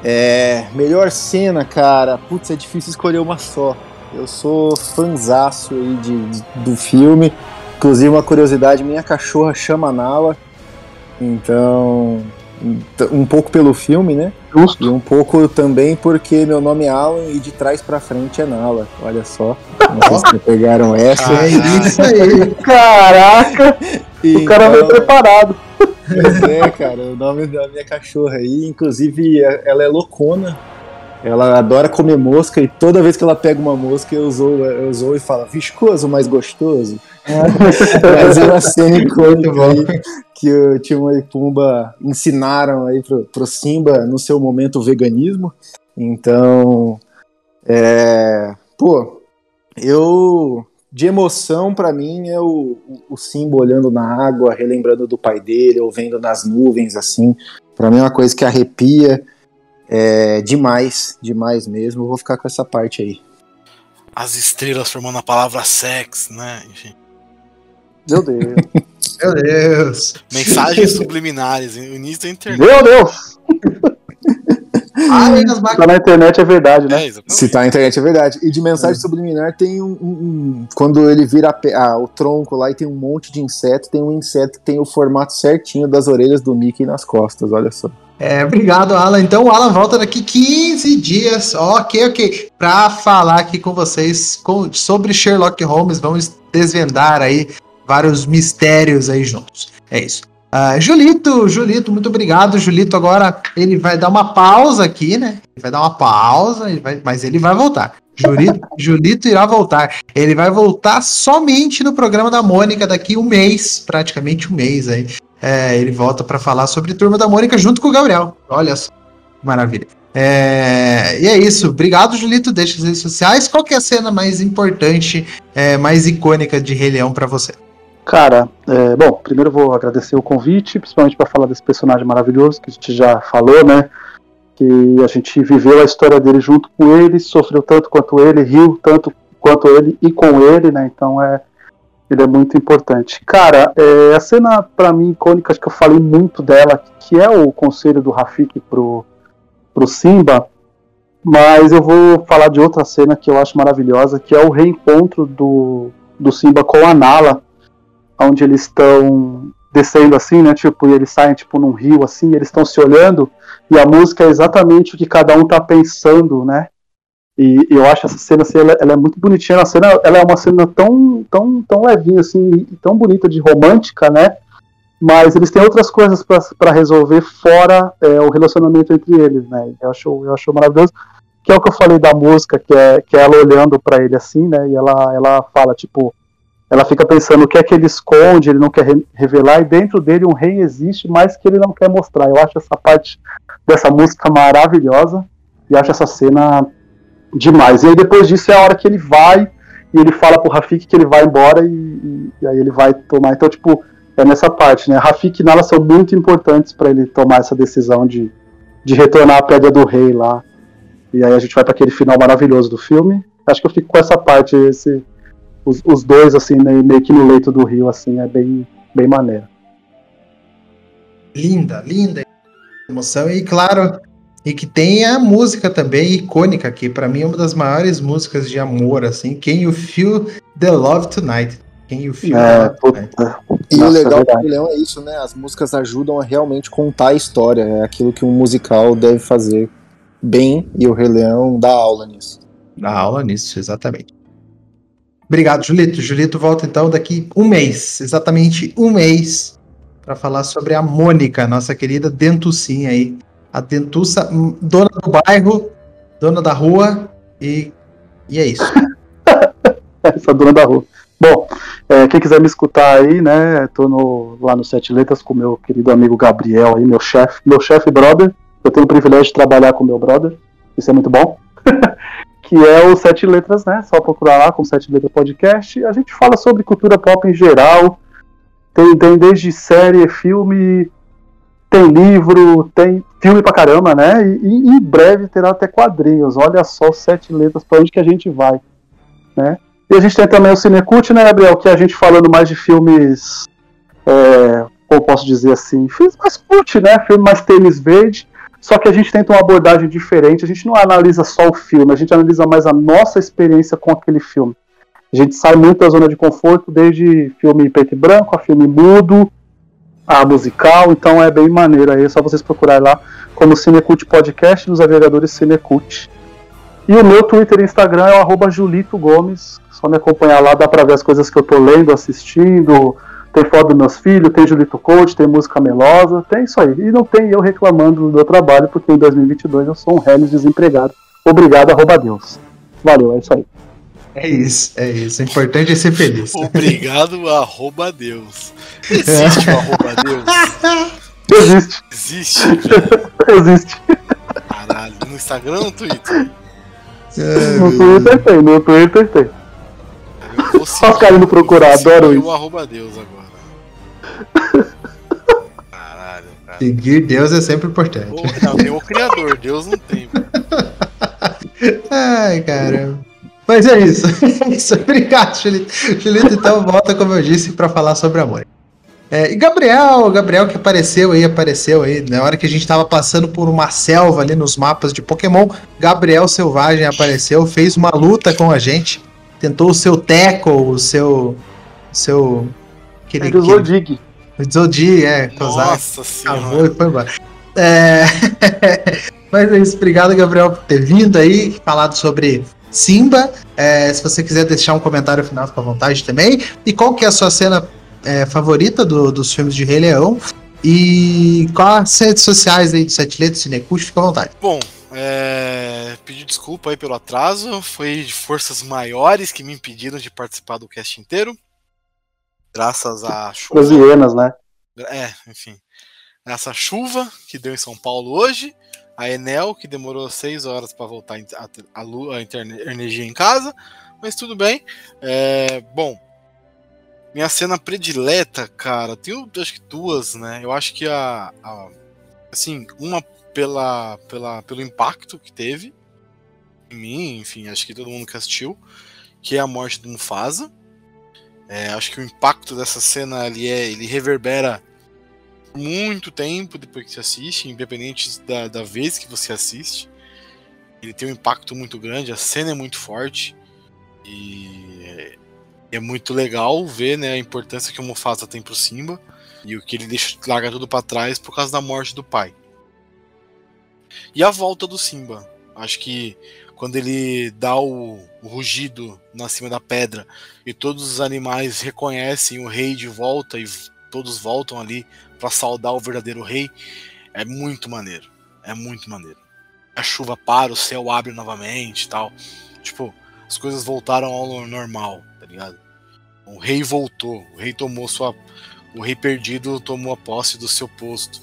é, melhor cena, cara. Putz, é difícil escolher uma só. Eu sou fanzaço aí de, de- do filme. Inclusive, uma curiosidade: minha cachorra chama Nala. Então, um pouco pelo filme, né? E Justo. um pouco também porque meu nome é Alan e de trás pra frente é Nala. Olha só. Não sei se vocês pegaram essa. É isso aí. Caraca, o cara veio Então, preparado. Pois é, cara, o nome da minha cachorra aí, inclusive, é- ela é loucona. Ela adora comer mosca e toda vez que ela pega uma mosca eu zoo, eu zoo e fala viscoso, mais gostoso. Mas é uma cena icônica aí que o Timão e Pumba ensinaram aí pro, pro Simba no seu momento veganismo. Então, é, pô, eu de emoção pra mim é o, o- Simba olhando na água, relembrando do pai dele, ou vendo nas nuvens assim. Pra mim é uma coisa que arrepia. É demais, demais mesmo. Vou ficar com essa parte aí. As estrelas formando a palavra sex, né? Enfim. Meu Deus. Meu Deus. Mensagens subliminares, o início da internet. Meu Deus. Máquinas. Tá na internet é verdade, né? É. Se tá na internet é verdade. E de mensagem subliminar tem um, um- um- Quando ele vira a ah, o tronco lá e tem um monte de inseto, tem um inseto que tem o formato certinho das orelhas do Mickey nas costas, olha só. É, obrigado, Alan. Então, o Alan volta daqui 15 dias. Ok, ok. Pra falar aqui com vocês com- sobre Sherlock Holmes. Vamos desvendar aí vários mistérios aí juntos. É isso. Ah, Julito, Julito, muito obrigado. Julito agora ele vai dar uma pausa aqui, né? Ele vai dar uma pausa, ele vai- mas ele vai voltar. Julito, Julito irá voltar. Ele vai voltar somente no programa da Mônica daqui um mês, praticamente um mês aí. É, ele volta para falar sobre Turma da Mônica junto com o Gabriel. Olha só, que maravilha. É, e é isso. Obrigado, Julito. Deixa as redes sociais. Qual é a cena mais importante, é, mais icônica de Rei Leão para você? Cara, é, bom, primeiro vou agradecer o convite, principalmente para falar desse personagem maravilhoso que a gente já falou, né? Que a gente viveu a história dele junto com ele, sofreu tanto quanto ele, riu tanto quanto ele e com ele, né? Então é, ele é muito importante. Cara, é, a cena para mim icônica, acho que eu falei muito dela, que é o conselho do Rafik pro, pro Simba, mas eu vou falar de outra cena que eu acho maravilhosa, que é o reencontro do, do Simba com a Nala, onde eles estão descendo assim, né? Tipo, e eles saem tipo num rio assim, eles estão se olhando, e a música é exatamente o que cada um tá pensando, né? E, e eu acho essa cena assim, ela, ela é muito bonitinha, a cena, ela é uma cena tão, tão, tão levinha assim, e tão bonita de romântica, né? Mas eles têm outras coisas para resolver fora é, o relacionamento entre eles, né? Eu acho, eu acho maravilhoso. Que é o que eu falei da música, que é, que é ela olhando para ele assim, né? E ela, ela fala, tipo, ela fica pensando o que é que ele esconde, ele não quer re- revelar, e dentro dele um rei existe, mas que ele não quer mostrar. Eu acho essa parte dessa música maravilhosa, e acho essa cena demais. E aí depois disso é a hora que ele vai, e ele fala pro Rafik que ele vai embora, e, e- e aí ele vai tomar. Então, tipo, é nessa parte, né? Rafik e Nala são muito importantes para ele tomar essa decisão de, de retornar à Pedra do Rei lá. E aí a gente vai para aquele final maravilhoso do filme. Acho que eu fico com essa parte, esse, os, os dois, assim, né, meio que no leito do rio, assim, é bem, bem maneiro. Linda, linda emoção. E claro, e que tem a música também icônica, que para mim é uma das maiores músicas de amor, assim, Can You Feel the Love Tonight? Can You Feel the É, Love Tonight? puta. E Nossa, o legal é do Leão é isso, né? As músicas ajudam a realmente contar a história. É aquilo que um musical deve fazer bem e o Rei Leão dá aula nisso. Dá aula nisso, exatamente. Obrigado, Julito. Julito volta então daqui um mês, exatamente um mês, para falar sobre a Mônica, nossa querida dentucinha aí. A dentuça, dona do bairro, dona da rua, e, e é isso. Essa dona da rua. Bom, é, quem quiser me escutar aí, né, tô no- lá no Sete Letras com meu querido amigo Gabriel aí, meu chefe, meu chefe brother. Eu tenho o privilégio de trabalhar com meu brother, isso é muito bom. que é o Sete Letras, né, só procurar lá com Sete Letras Podcast. A gente fala sobre cultura pop em geral, tem, tem desde série, filme, tem livro, tem filme pra caramba, né, e, e em breve terá até quadrinhos. Olha só, Sete Letras, pra onde que a gente vai, né. E a gente tem também o Cinecult, né, Gabriel? Que é a gente falando mais de filmes. É, como posso dizer assim? Filmes mais cult, né? Filme mais tênis verde. Só que a gente tenta uma abordagem diferente. A gente não analisa só o filme, a gente analisa mais a nossa experiência com aquele filme. A gente sai muito da zona de conforto, desde filme preto e branco, a filme mudo, a musical. Então é bem maneiro aí. É só vocês procurarem lá como Cinecult Podcast nos agregadores Cinecult. E o meu Twitter e Instagram é o Julito Gomes. Só me acompanhar lá, dá pra ver as coisas que eu tô lendo, assistindo. Tem foto dos meus filhos, tem Julito Coach, tem música melosa, tem isso aí. E não tem eu reclamando do meu trabalho, porque em 2022 eu sou um Hellis desempregado. Obrigado, arroba Deus. Valeu, é isso aí. É isso, é isso. O importante é ser feliz. Obrigado, arroba Deus. Existe o arroba Deus? Existe, Existe, velho. existe. Caralho. No Instagram ou no Twitter? No Twitter tem, no Twitter tem. Só os caras indo procurar, adoro isso. o arroba Deus agora. Seguir Deus é sempre importante. Pô, Não, tem o Criador, Deus não tem. Ai, caramba. Mas é isso. É isso. Obrigado, Julito. Julito, então, volta, como eu disse, para falar sobre amor. É, e Gabriel, Gabriel que apareceu aí, apareceu aí. Na hora que a gente tava passando por uma selva ali nos mapas de Pokémon, Gabriel Selvagem apareceu, fez uma luta com a gente. Tentou o seu tackle, o seu. o seu. Aquele, Ele usou Dig. Zodi, é, Kozak. Nossa Acabou senhora. e foi embora. É... Mas é isso, obrigado, Gabriel, por ter vindo aí, falado sobre Simba. É, se você quiser deixar um comentário final, fica à vontade também. E qual que é a sua cena é, favorita do- dos filmes de Rei Leão? E quais as redes sociais aí de Sete Letras, Cinecult, fica à vontade. Bom, é, pedir desculpa aí pelo atraso. Foi de forças maiores que me impediram de participar do cast inteiro. Graças à chuva. As hienas, né? É, enfim. Essa chuva que deu em São Paulo hoje, a Enel, que demorou seis horas para voltar a, a, a interne- energia em casa, mas tudo bem. É, bom, minha cena predileta, cara, tenho acho que duas, né? Eu acho que a. a- assim, uma pela, pela, pelo impacto que teve em mim, enfim, acho que todo mundo que assistiu, que é a morte do Mufasa. É, acho que o impacto dessa cena ali é, ele reverbera muito tempo depois que você assiste, independente da, da vez que você assiste. Ele tem um impacto muito grande, a cena é muito forte e é, é muito legal ver né, a importância que o Mufasa tem pro Simba e o que ele deixa larga tudo para trás por causa da morte do pai. E a volta do Simba. Acho que quando ele dá o, o rugido na cima da pedra e todos os animais reconhecem o rei de volta e todos voltam ali para saudar o verdadeiro rei, é muito maneiro. É muito maneiro. A chuva para, o céu abre novamente tal. Tipo, as coisas voltaram ao normal, tá ligado? O rei voltou, o rei tomou sua. O rei perdido tomou a posse do seu posto.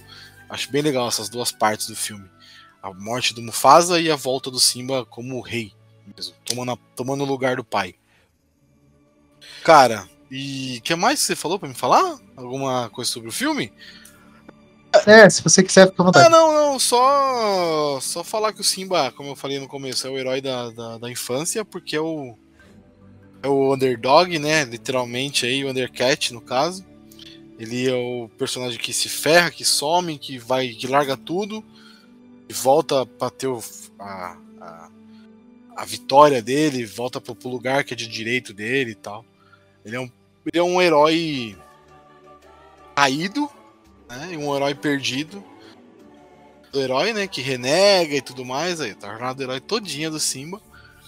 Acho bem legal essas duas partes do filme. A morte do Mufasa e a volta do Simba como rei mesmo, tomando, a- tomando o lugar do pai. Cara, e o que mais você falou pra me falar? Alguma coisa sobre o filme? É, se você quiser, fica à Ah, vontade. não, não, só só falar que o Simba, como eu falei no começo, é o herói da, da, da infância, porque é o é o underdog, né? Literalmente aí, o undercat no caso. Ele é o personagem que se ferra, que some, que vai, que larga tudo e volta para ter o, a, a, a, vitória dele, volta pro, pro lugar que é de direito dele e tal. Ele é um, ele é um herói caído, né? Um herói perdido. Do herói, né? Que renega e tudo mais. Aí, tá jornada do herói todinha do Simba.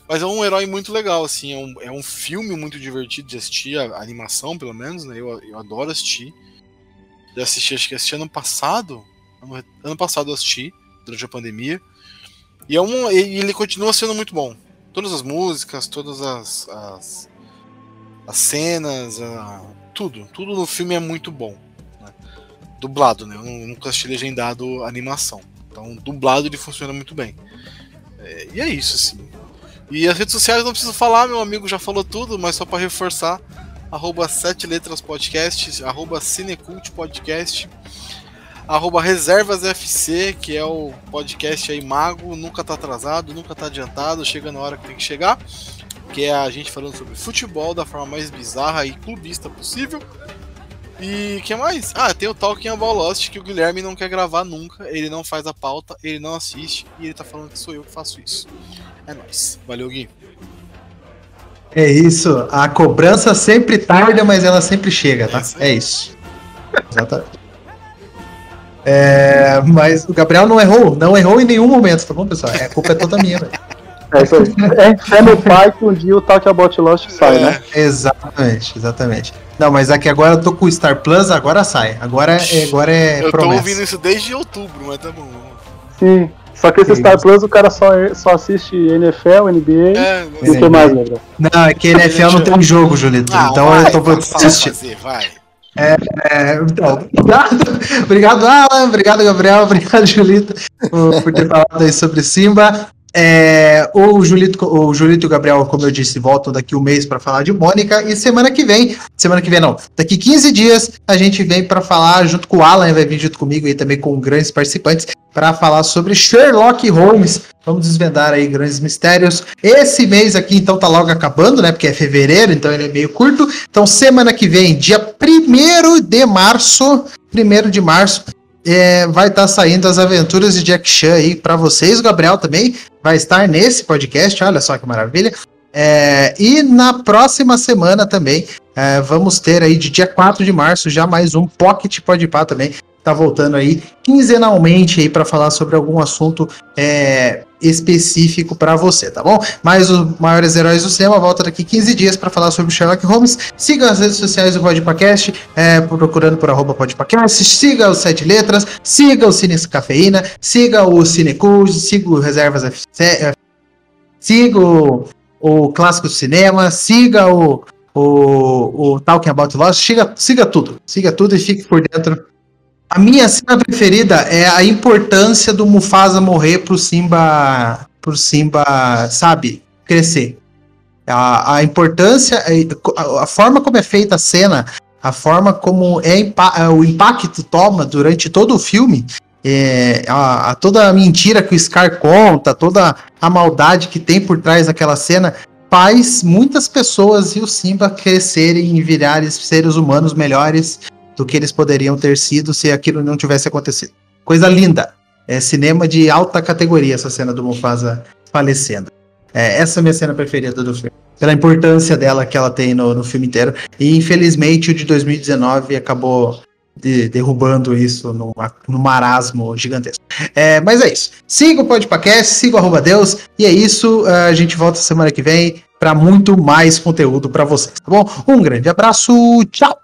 Mas é um herói muito legal, assim. É um, é um filme muito divertido de assistir, a, a animação, pelo menos, né? Eu, eu adoro assistir. Já assisti, acho que assisti ano passado. Ano, ano passado eu assisti, durante a pandemia. E é um, ele continua sendo muito bom. Todas as músicas, todas as, as, as cenas, a, tudo. Tudo no filme é muito bom. Né? Dublado, né? Eu nunca assisti legendado animação. Então, dublado ele funciona muito bem. É, e é isso, assim. E as redes sociais não preciso falar, meu amigo já falou tudo, mas só para reforçar, arroba 7 letras podcast, arroba podcast, arroba reservas FC, que é o podcast aí mago, nunca tá atrasado, nunca tá adiantado, chega na hora que tem que chegar, que é a gente falando sobre futebol da forma mais bizarra e clubista possível. E que mais? Ah, tem o Talking About Lost que o Guilherme não quer gravar nunca, ele não faz a pauta, ele não assiste e ele tá falando que sou eu que faço isso. É nóis. Valeu, Gui. É isso. A cobrança sempre tarda, mas ela sempre chega, tá? É isso. Exatamente. É, mas o Gabriel não errou, não errou em nenhum momento, tá bom, pessoal? A culpa é toda minha, velho. É isso aí. É, é no pai que um dia o Talk About Lost sai, É. né? Exatamente, exatamente. Não, mas aqui agora eu tô com o Star Plus, agora sai. Agora é, agora é eu tô promessa. ouvindo isso desde outubro, mas tá bom. Sim. Só que esse. Star Plus o cara só, só assiste NFL, NBA É, e o que mais, Gabriel? Não, é que NFL não tem jogo, Julito. Ah, então vai, eu tô vai, assistir. fazer, vai. É, então, obrigado, obrigado, Alan, obrigado, Gabriel, obrigado, Julito, por, por ter falado aí sobre Simba. É, o, Julito, o Julito e o Gabriel, como eu disse, voltam daqui um mês para falar de Mônica. E semana que vem, semana que vem não, daqui 15 dias, a gente vem para falar junto com o Alan, vai vir junto comigo e também com grandes participantes, para falar sobre Sherlock Holmes. Vamos desvendar aí grandes mistérios. Esse mês aqui, então, tá logo acabando, né? Porque é fevereiro, então ele é meio curto. Então, semana que vem, dia 1 de março, 1 de março, é, vai estar saindo as aventuras de Jack Chan aí para vocês. O Gabriel também vai estar nesse podcast, olha só que maravilha. É, e na próxima semana também, é, vamos ter aí de dia 4 de março já mais um Pocket Podpah também. Tá voltando aí quinzenalmente aí para falar sobre algum assunto é, específico para você, tá bom? Mas os maiores heróis do cinema volta daqui 15 dias para falar sobre Sherlock Holmes. Siga as redes sociais do Podpacast, é, procurando por arroba Podpacast, siga os Sete Letras, siga o Cine Cafeína, siga o Cinecult, siga o Reservas FC, siga o, o Clássico Cinema, siga o, o, o Talking About Lost, siga, siga tudo, siga tudo e fique por dentro a minha cena preferida é a importância do Mufasa morrer pro Simba, pro Simba, sabe, crescer. A, a importância, a, a forma como é feita a cena, a forma como é impa- o impacto toma durante todo o filme, é, a, a toda a mentira que o Scar conta, toda a maldade que tem por trás daquela cena, faz muitas pessoas e o Simba crescerem e virarem seres humanos melhores do que eles poderiam ter sido se aquilo não tivesse acontecido. Coisa linda. É cinema de alta categoria essa cena do Mufasa falecendo. É, essa é a minha cena preferida do filme. Pela importância dela que ela tem no, no filme inteiro. E infelizmente o de 2019 acabou de- derrubando isso num, num marasmo gigantesco. É, mas é isso. Siga o Podpacast, siga o arroba Deus. E é isso. A gente volta semana que vem para muito mais conteúdo para vocês, tá bom? Um grande abraço. Tchau!